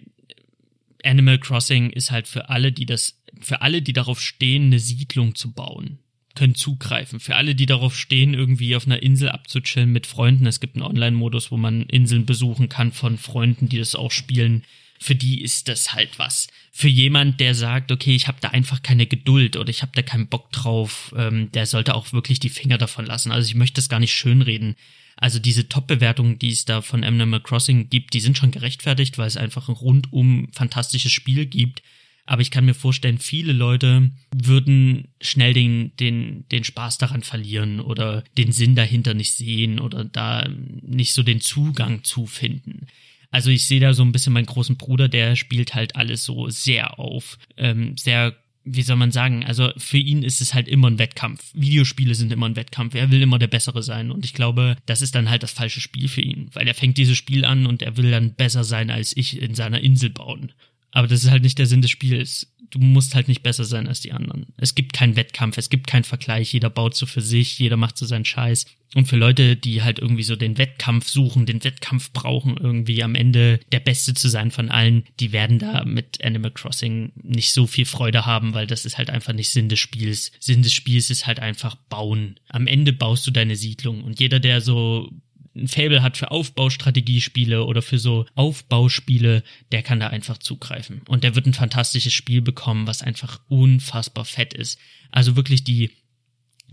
Animal Crossing ist halt für alle, die das, für alle, die darauf stehen, eine Siedlung zu bauen, können zugreifen. Für alle, die darauf stehen, irgendwie auf einer Insel abzuchillen mit Freunden. Es gibt einen Online-Modus, wo man Inseln besuchen kann von Freunden, die das auch spielen für die ist das halt was. Für jemand, der sagt, okay, ich habe da einfach keine Geduld oder ich habe da keinen Bock drauf, ähm, der sollte auch wirklich die Finger davon lassen. Also ich möchte das gar nicht schönreden. Also diese Top-Bewertungen, die es da von Animal Crossing gibt, die sind schon gerechtfertigt, weil es einfach ein rundum fantastisches Spiel gibt. Aber ich kann mir vorstellen, viele Leute würden schnell den, den, den Spaß daran verlieren oder den Sinn dahinter nicht sehen oder da nicht so den Zugang zu finden. Also ich sehe da so ein bisschen meinen großen Bruder, der spielt halt alles so sehr auf, ähm, sehr wie soll man sagen, also für ihn ist es halt immer ein Wettkampf. Videospiele sind immer ein Wettkampf. Er will immer der Bessere sein. Und ich glaube, das ist dann halt das falsche Spiel für ihn. Weil er fängt dieses Spiel an und er will dann besser sein als ich in seiner Insel bauen. Aber das ist halt nicht der Sinn des Spiels du musst halt nicht besser sein als die anderen. Es gibt keinen Wettkampf, es gibt keinen Vergleich, jeder baut so für sich, jeder macht so seinen Scheiß. Und für Leute, die halt irgendwie so den Wettkampf suchen, den Wettkampf brauchen, irgendwie am Ende der Beste zu sein von allen, die werden da mit Animal Crossing nicht so viel Freude haben, weil das ist halt einfach nicht Sinn des Spiels. Sinn des Spiels ist halt einfach bauen. Am Ende baust du deine Siedlung und jeder, der so ein Fable hat für Aufbaustrategiespiele oder für so Aufbauspiele, der kann da einfach zugreifen. Und der wird ein fantastisches Spiel bekommen, was einfach unfassbar fett ist. Also wirklich die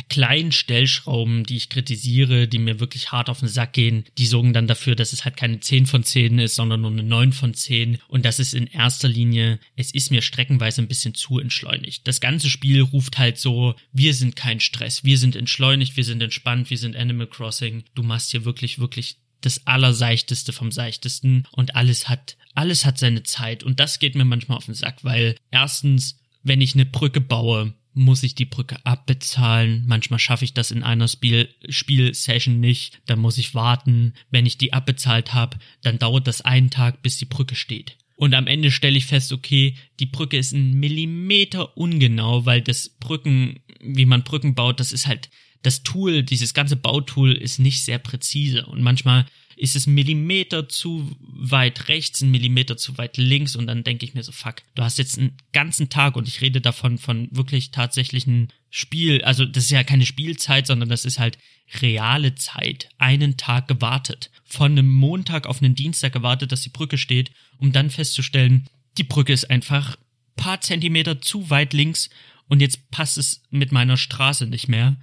kleinen Stellschrauben, die ich kritisiere, die mir wirklich hart auf den Sack gehen, die sorgen dann dafür, dass es halt keine 10 von 10 ist, sondern nur eine 9 von 10. Und das ist in erster Linie, es ist mir streckenweise ein bisschen zu entschleunigt. Das ganze Spiel ruft halt so, wir sind kein Stress, wir sind entschleunigt, wir sind entspannt, wir sind Animal Crossing. Du machst hier wirklich, wirklich das Allerseichteste vom Seichtesten und alles hat, alles hat seine Zeit. Und das geht mir manchmal auf den Sack, weil erstens, wenn ich eine Brücke baue, muss ich die Brücke abbezahlen. Manchmal schaffe ich das in einer Spiel Spielsession nicht. Dann muss ich warten. Wenn ich die abbezahlt habe, dann dauert das einen Tag, bis die Brücke steht. Und am Ende stelle ich fest, okay, die Brücke ist ein Millimeter ungenau, weil das Brücken, wie man Brücken baut, das ist halt, das Tool, dieses ganze Bautool ist nicht sehr präzise. Und manchmal ist es ein Millimeter zu weit rechts, ein Millimeter zu weit links? Und dann denke ich mir so, fuck, du hast jetzt einen ganzen Tag und ich rede davon von wirklich tatsächlichen Spiel, also das ist ja keine Spielzeit, sondern das ist halt reale Zeit, einen Tag gewartet, von einem Montag auf einen Dienstag gewartet, dass die Brücke steht, um dann festzustellen, die Brücke ist einfach paar Zentimeter zu weit links und jetzt passt es mit meiner Straße nicht mehr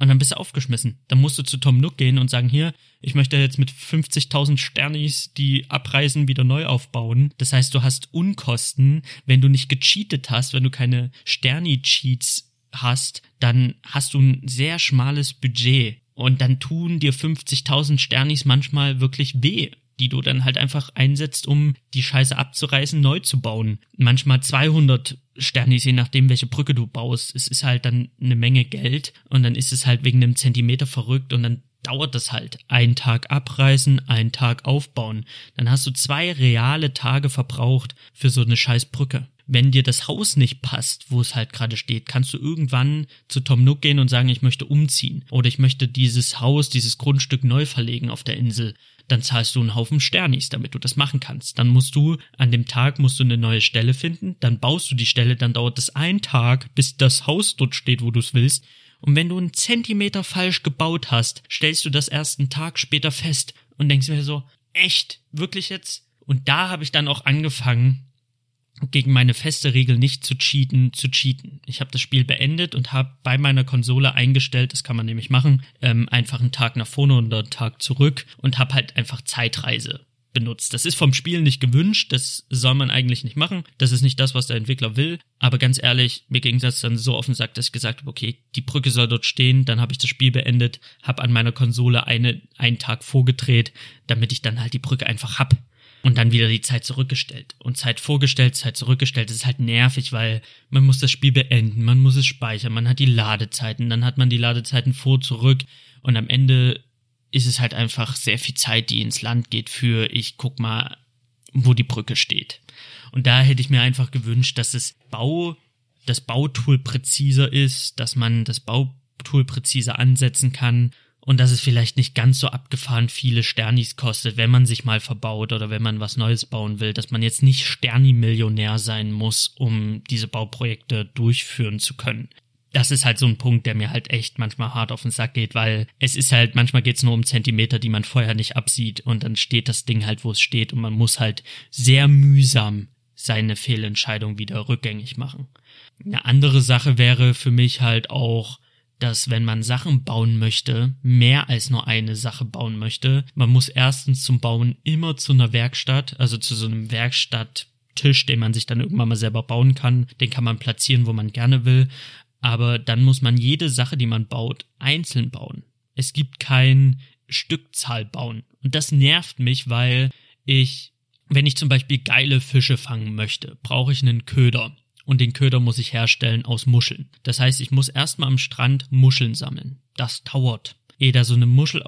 und dann bist du aufgeschmissen. Dann musst du zu Tom Nook gehen und sagen, hier, ich möchte jetzt mit 50.000 Sternis die abreisen wieder neu aufbauen. Das heißt, du hast Unkosten, wenn du nicht gecheatet hast, wenn du keine Sterni-Cheats hast, dann hast du ein sehr schmales Budget. Und dann tun dir 50.000 Sternis manchmal wirklich weh die du dann halt einfach einsetzt, um die Scheiße abzureißen, neu zu bauen. Manchmal 200 Sternis, je nachdem, welche Brücke du baust. Es ist halt dann eine Menge Geld und dann ist es halt wegen einem Zentimeter verrückt und dann dauert das halt. Ein Tag abreißen, ein Tag aufbauen. Dann hast du zwei reale Tage verbraucht für so eine scheiß Brücke. Wenn dir das Haus nicht passt, wo es halt gerade steht, kannst du irgendwann zu Tom Nook gehen und sagen, ich möchte umziehen. Oder ich möchte dieses Haus, dieses Grundstück neu verlegen auf der Insel dann zahlst du einen Haufen Sternis, damit du das machen kannst. Dann musst du, an dem Tag musst du eine neue Stelle finden, dann baust du die Stelle, dann dauert es einen Tag, bis das Haus dort steht, wo du es willst. Und wenn du einen Zentimeter falsch gebaut hast, stellst du das erst einen Tag später fest und denkst mir so, echt, wirklich jetzt? Und da habe ich dann auch angefangen, gegen meine feste Regel nicht zu cheaten, zu cheaten. Ich habe das Spiel beendet und habe bei meiner Konsole eingestellt, das kann man nämlich machen, ähm, einfach einen Tag nach vorne und einen Tag zurück und habe halt einfach Zeitreise benutzt. Das ist vom Spiel nicht gewünscht, das soll man eigentlich nicht machen. Das ist nicht das, was der Entwickler will. Aber ganz ehrlich, mir ging das dann so offen sagt, dass ich gesagt habe, okay, die Brücke soll dort stehen. Dann habe ich das Spiel beendet, habe an meiner Konsole eine, einen Tag vorgedreht, damit ich dann halt die Brücke einfach hab und dann wieder die Zeit zurückgestellt. Und Zeit vorgestellt, Zeit zurückgestellt. Das ist halt nervig, weil man muss das Spiel beenden, man muss es speichern, man hat die Ladezeiten, dann hat man die Ladezeiten vor, zurück und am Ende ist es halt einfach sehr viel Zeit, die ins Land geht für ich guck mal, wo die Brücke steht. Und da hätte ich mir einfach gewünscht, dass das Bau, das Bautool präziser ist, dass man das Bautool präziser ansetzen kann und dass es vielleicht nicht ganz so abgefahren viele Sternis kostet, wenn man sich mal verbaut oder wenn man was Neues bauen will, dass man jetzt nicht Sterni-Millionär sein muss, um diese Bauprojekte durchführen zu können. Das ist halt so ein Punkt, der mir halt echt manchmal hart auf den Sack geht, weil es ist halt, manchmal geht's nur um Zentimeter, die man vorher nicht absieht und dann steht das Ding halt, wo es steht und man muss halt sehr mühsam seine Fehlentscheidung wieder rückgängig machen. Eine andere Sache wäre für mich halt auch, dass wenn man Sachen bauen möchte, mehr als nur eine Sache bauen möchte, man muss erstens zum Bauen immer zu einer Werkstatt, also zu so einem Werkstatttisch, den man sich dann irgendwann mal selber bauen kann, den kann man platzieren, wo man gerne will, aber dann muss man jede Sache, die man baut, einzeln bauen. Es gibt kein Stückzahl bauen. Und das nervt mich, weil ich, wenn ich zum Beispiel geile Fische fangen möchte, brauche ich einen Köder und den Köder muss ich herstellen aus Muscheln. Das heißt, ich muss erstmal am Strand Muscheln sammeln. Das dauert. Ehe da so eine Muschel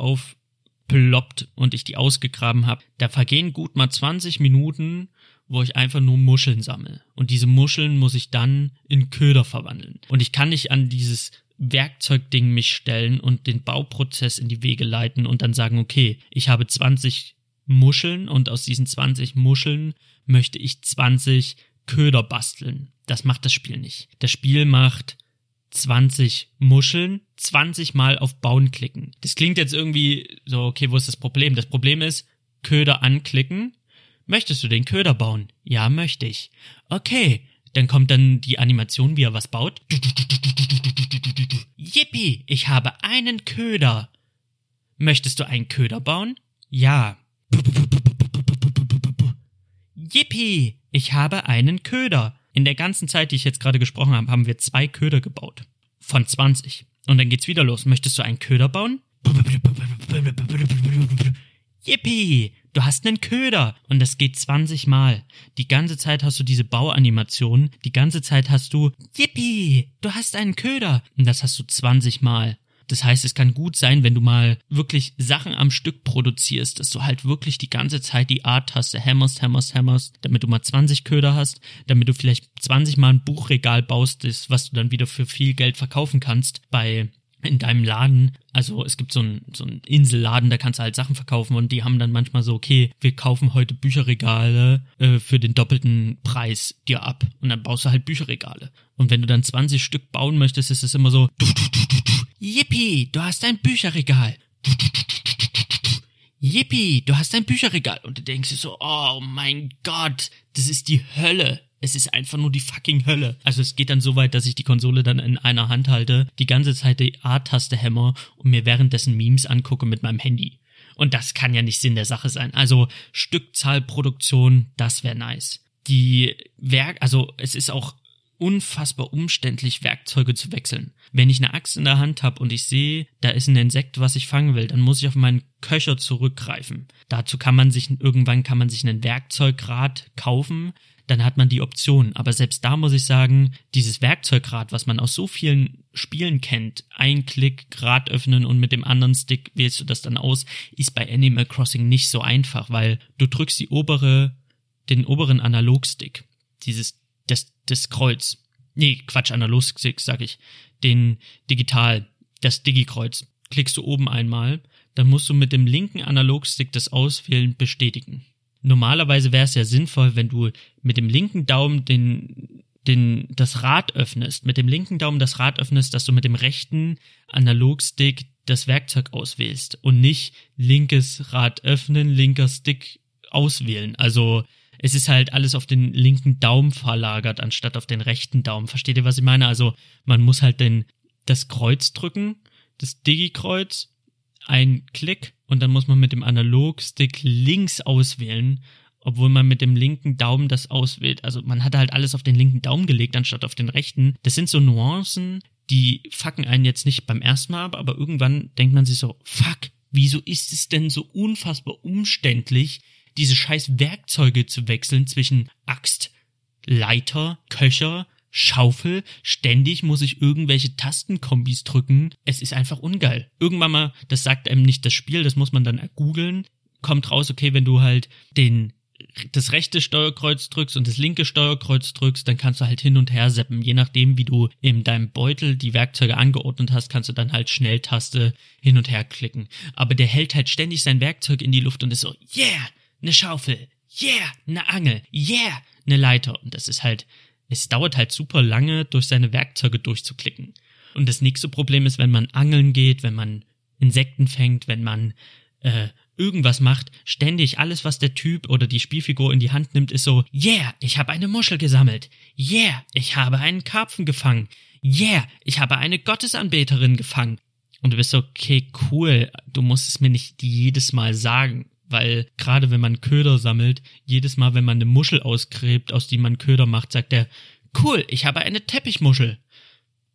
aufploppt und ich die ausgegraben habe, da vergehen gut mal 20 Minuten, wo ich einfach nur Muscheln sammle. Und diese Muscheln muss ich dann in Köder verwandeln. Und ich kann nicht an dieses Werkzeugding mich stellen und den Bauprozess in die Wege leiten und dann sagen, okay, ich habe 20 Muscheln und aus diesen 20 Muscheln möchte ich 20 Köder basteln. Das macht das Spiel nicht. Das Spiel macht 20 Muscheln, 20 Mal auf Bauen klicken. Das klingt jetzt irgendwie so, okay, wo ist das Problem? Das Problem ist, Köder anklicken. Möchtest du den Köder bauen? Ja, möchte ich. Okay, dann kommt dann die Animation, wie er was baut. Yippie, ich habe einen Köder. Möchtest du einen Köder bauen? Ja. Yippie, ich habe einen Köder. In der ganzen Zeit, die ich jetzt gerade gesprochen habe, haben wir zwei Köder gebaut. Von 20. Und dann geht's wieder los. Möchtest du einen Köder bauen? Yippie! Du hast einen Köder! Und das geht 20 Mal. Die ganze Zeit hast du diese Bauanimation. Die ganze Zeit hast du Yippie! Du hast einen Köder! Und das hast du 20 Mal. Das heißt, es kann gut sein, wenn du mal wirklich Sachen am Stück produzierst, dass du halt wirklich die ganze Zeit die A-Taste hämmerst, hämmerst, hämmerst, damit du mal 20 Köder hast, damit du vielleicht 20 mal ein Buchregal baust, das, was du dann wieder für viel Geld verkaufen kannst bei in deinem Laden, also es gibt so einen so Inselladen, da kannst du halt Sachen verkaufen und die haben dann manchmal so, okay, wir kaufen heute Bücherregale äh, für den doppelten Preis dir ab und dann baust du halt Bücherregale. Und wenn du dann 20 Stück bauen möchtest, ist es immer so, du, du, du, du, du, Yippie, du hast ein Bücherregal. Yippie, du hast ein Bücherregal. Und du denkst dir so, oh mein Gott, das ist die Hölle. Es ist einfach nur die fucking Hölle. Also es geht dann so weit, dass ich die Konsole dann in einer Hand halte, die ganze Zeit die A-Taste hämmer und mir währenddessen Memes angucke mit meinem Handy. Und das kann ja nicht Sinn der Sache sein. Also Stückzahlproduktion, das wäre nice. Die Werk, also es ist auch unfassbar umständlich, Werkzeuge zu wechseln. Wenn ich eine Axt in der Hand habe und ich sehe, da ist ein Insekt, was ich fangen will, dann muss ich auf meinen Köcher zurückgreifen. Dazu kann man sich, irgendwann kann man sich einen Werkzeugrad kaufen, dann hat man die Option. Aber selbst da muss ich sagen, dieses Werkzeugrad, was man aus so vielen Spielen kennt, ein Klick, Grad öffnen und mit dem anderen Stick wählst du das dann aus, ist bei Animal Crossing nicht so einfach, weil du drückst die obere, den oberen Analogstick, dieses das, das Kreuz. Nee, Quatsch, Analogstick, sag ich. Den Digital, das Digi-Kreuz. Klickst du oben einmal, dann musst du mit dem linken Analogstick das Auswählen bestätigen. Normalerweise wäre es ja sinnvoll, wenn du mit dem linken Daumen den, den, das Rad öffnest, mit dem linken Daumen das Rad öffnest, dass du mit dem rechten Analogstick das Werkzeug auswählst und nicht linkes Rad öffnen, linker Stick auswählen. Also Es ist halt alles auf den linken Daumen verlagert, anstatt auf den rechten Daumen. Versteht ihr, was ich meine? Also man muss halt den, das Kreuz drücken, das Digi-Kreuz, ein Klick und dann muss man mit dem Analogstick links auswählen, obwohl man mit dem linken Daumen das auswählt. Also man hat halt alles auf den linken Daumen gelegt, anstatt auf den rechten. Das sind so Nuancen, die fucken einen jetzt nicht beim ersten Mal ab, aber irgendwann denkt man sich so, fuck, wieso ist es denn so unfassbar umständlich, diese scheiß Werkzeuge zu wechseln zwischen Axt, Leiter, Köcher, Schaufel, ständig muss ich irgendwelche Tastenkombis drücken. Es ist einfach ungeil. Irgendwann mal, das sagt einem nicht das Spiel, das muss man dann googeln. Kommt raus, okay, wenn du halt den das rechte Steuerkreuz drückst und das linke Steuerkreuz drückst, dann kannst du halt hin und her seppen. Je nachdem, wie du in deinem Beutel die Werkzeuge angeordnet hast, kannst du dann halt Schnelltaste hin und her klicken. Aber der hält halt ständig sein Werkzeug in die Luft und ist so, yeah, eine Schaufel, yeah, eine Angel, yeah, eine Leiter. Und das ist halt, es dauert halt super lange, durch seine Werkzeuge durchzuklicken. Und das nächste Problem ist, wenn man angeln geht, wenn man Insekten fängt, wenn man äh, irgendwas macht, ständig alles, was der Typ oder die Spielfigur in die Hand nimmt, ist so, yeah, ich habe eine Muschel gesammelt. Yeah, ich habe einen Karpfen gefangen. Yeah, ich habe eine Gottesanbeterin gefangen. Und du bist so, okay, cool, du musst es mir nicht jedes Mal sagen. Weil gerade wenn man Köder sammelt, jedes Mal, wenn man eine Muschel ausgräbt, aus die man Köder macht, sagt er, cool, ich habe eine Teppichmuschel.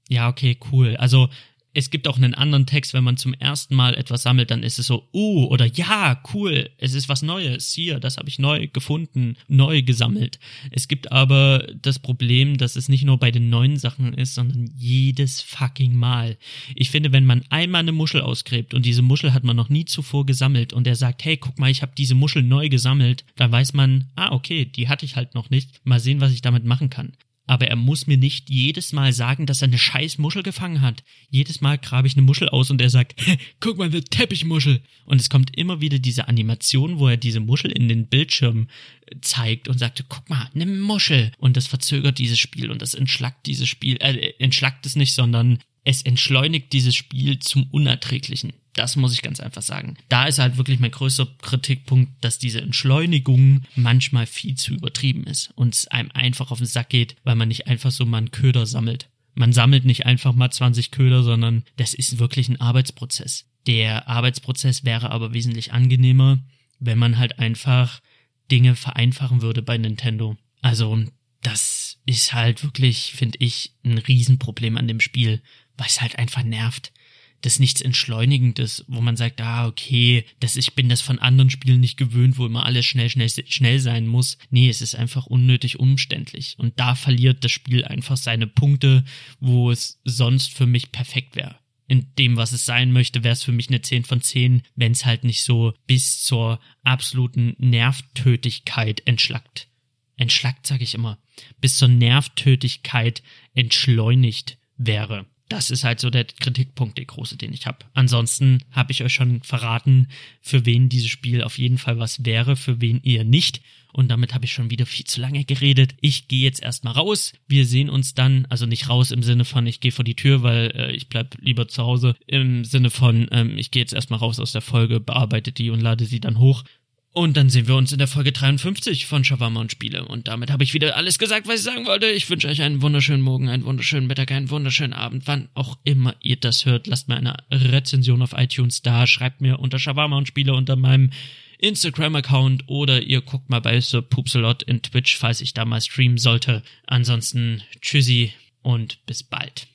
Ja, okay, cool. Also es gibt auch einen anderen Text, wenn man zum ersten Mal etwas sammelt, dann ist es so, uh, oder ja, cool, es ist was Neues, hier, das habe ich neu gefunden, neu gesammelt. Es gibt aber das Problem, dass es nicht nur bei den neuen Sachen ist, sondern jedes fucking Mal. Ich finde, wenn man einmal eine Muschel ausgräbt und diese Muschel hat man noch nie zuvor gesammelt und er sagt, hey, guck mal, ich habe diese Muschel neu gesammelt, dann weiß man, ah, okay, die hatte ich halt noch nicht, mal sehen, was ich damit machen kann aber er muss mir nicht jedes Mal sagen, dass er eine scheiß Muschel gefangen hat. Jedes Mal grabe ich eine Muschel aus und er sagt, *laughs* guck mal, eine Teppichmuschel. Und es kommt immer wieder diese Animation, wo er diese Muschel in den Bildschirm äh, zeigt und sagt, guck mal, eine Muschel. Und das verzögert dieses Spiel und das entschlackt dieses Spiel, äh, entschlackt es nicht, sondern es entschleunigt dieses Spiel zum Unerträglichen. Das muss ich ganz einfach sagen. Da ist halt wirklich mein größter Kritikpunkt, dass diese Entschleunigung manchmal viel zu übertrieben ist und es einem einfach auf den Sack geht, weil man nicht einfach so mal einen Köder sammelt. Man sammelt nicht einfach mal 20 Köder, sondern das ist wirklich ein Arbeitsprozess. Der Arbeitsprozess wäre aber wesentlich angenehmer, wenn man halt einfach Dinge vereinfachen würde bei Nintendo. Also, das ist halt wirklich, finde ich, ein Riesenproblem an dem Spiel, weil es halt einfach nervt das nichts Entschleunigendes, wo man sagt, ah, okay, das, ich bin das von anderen Spielen nicht gewöhnt, wo immer alles schnell, schnell, schnell sein muss. Nee, es ist einfach unnötig umständlich. Und da verliert das Spiel einfach seine Punkte, wo es sonst für mich perfekt wäre. In dem, was es sein möchte, wäre es für mich eine 10 von 10, wenn es halt nicht so bis zur absoluten Nervtötigkeit entschlackt. Entschlackt, sage ich immer. Bis zur Nervtötigkeit entschleunigt wäre das ist halt so der Kritikpunkt, der große, den ich habe. Ansonsten habe ich euch schon verraten, für wen dieses Spiel auf jeden Fall was wäre, für wen ihr nicht. Und damit habe ich schon wieder viel zu lange geredet. Ich gehe jetzt erstmal raus. Wir sehen uns dann, also nicht raus im Sinne von, ich gehe vor die Tür, weil äh, ich bleib lieber zu Hause. Im Sinne von, ähm, ich gehe jetzt erstmal raus aus der Folge, bearbeite die und lade sie dann hoch. Und dann sehen wir uns in der Folge 53 von Shawarma und Spiele. Und damit habe ich wieder alles gesagt, was ich sagen wollte. Ich wünsche euch einen wunderschönen Morgen, einen wunderschönen Mittag, einen wunderschönen Abend. Wann auch immer ihr das hört, lasst mir eine Rezension auf iTunes da. Schreibt mir unter Shawarma und Spiele unter meinem Instagram-Account oder ihr guckt mal bei Sir Poopsalot in Twitch, falls ich da mal streamen sollte. Ansonsten tschüssi und bis bald.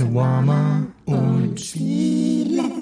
Shawarma und Spiele.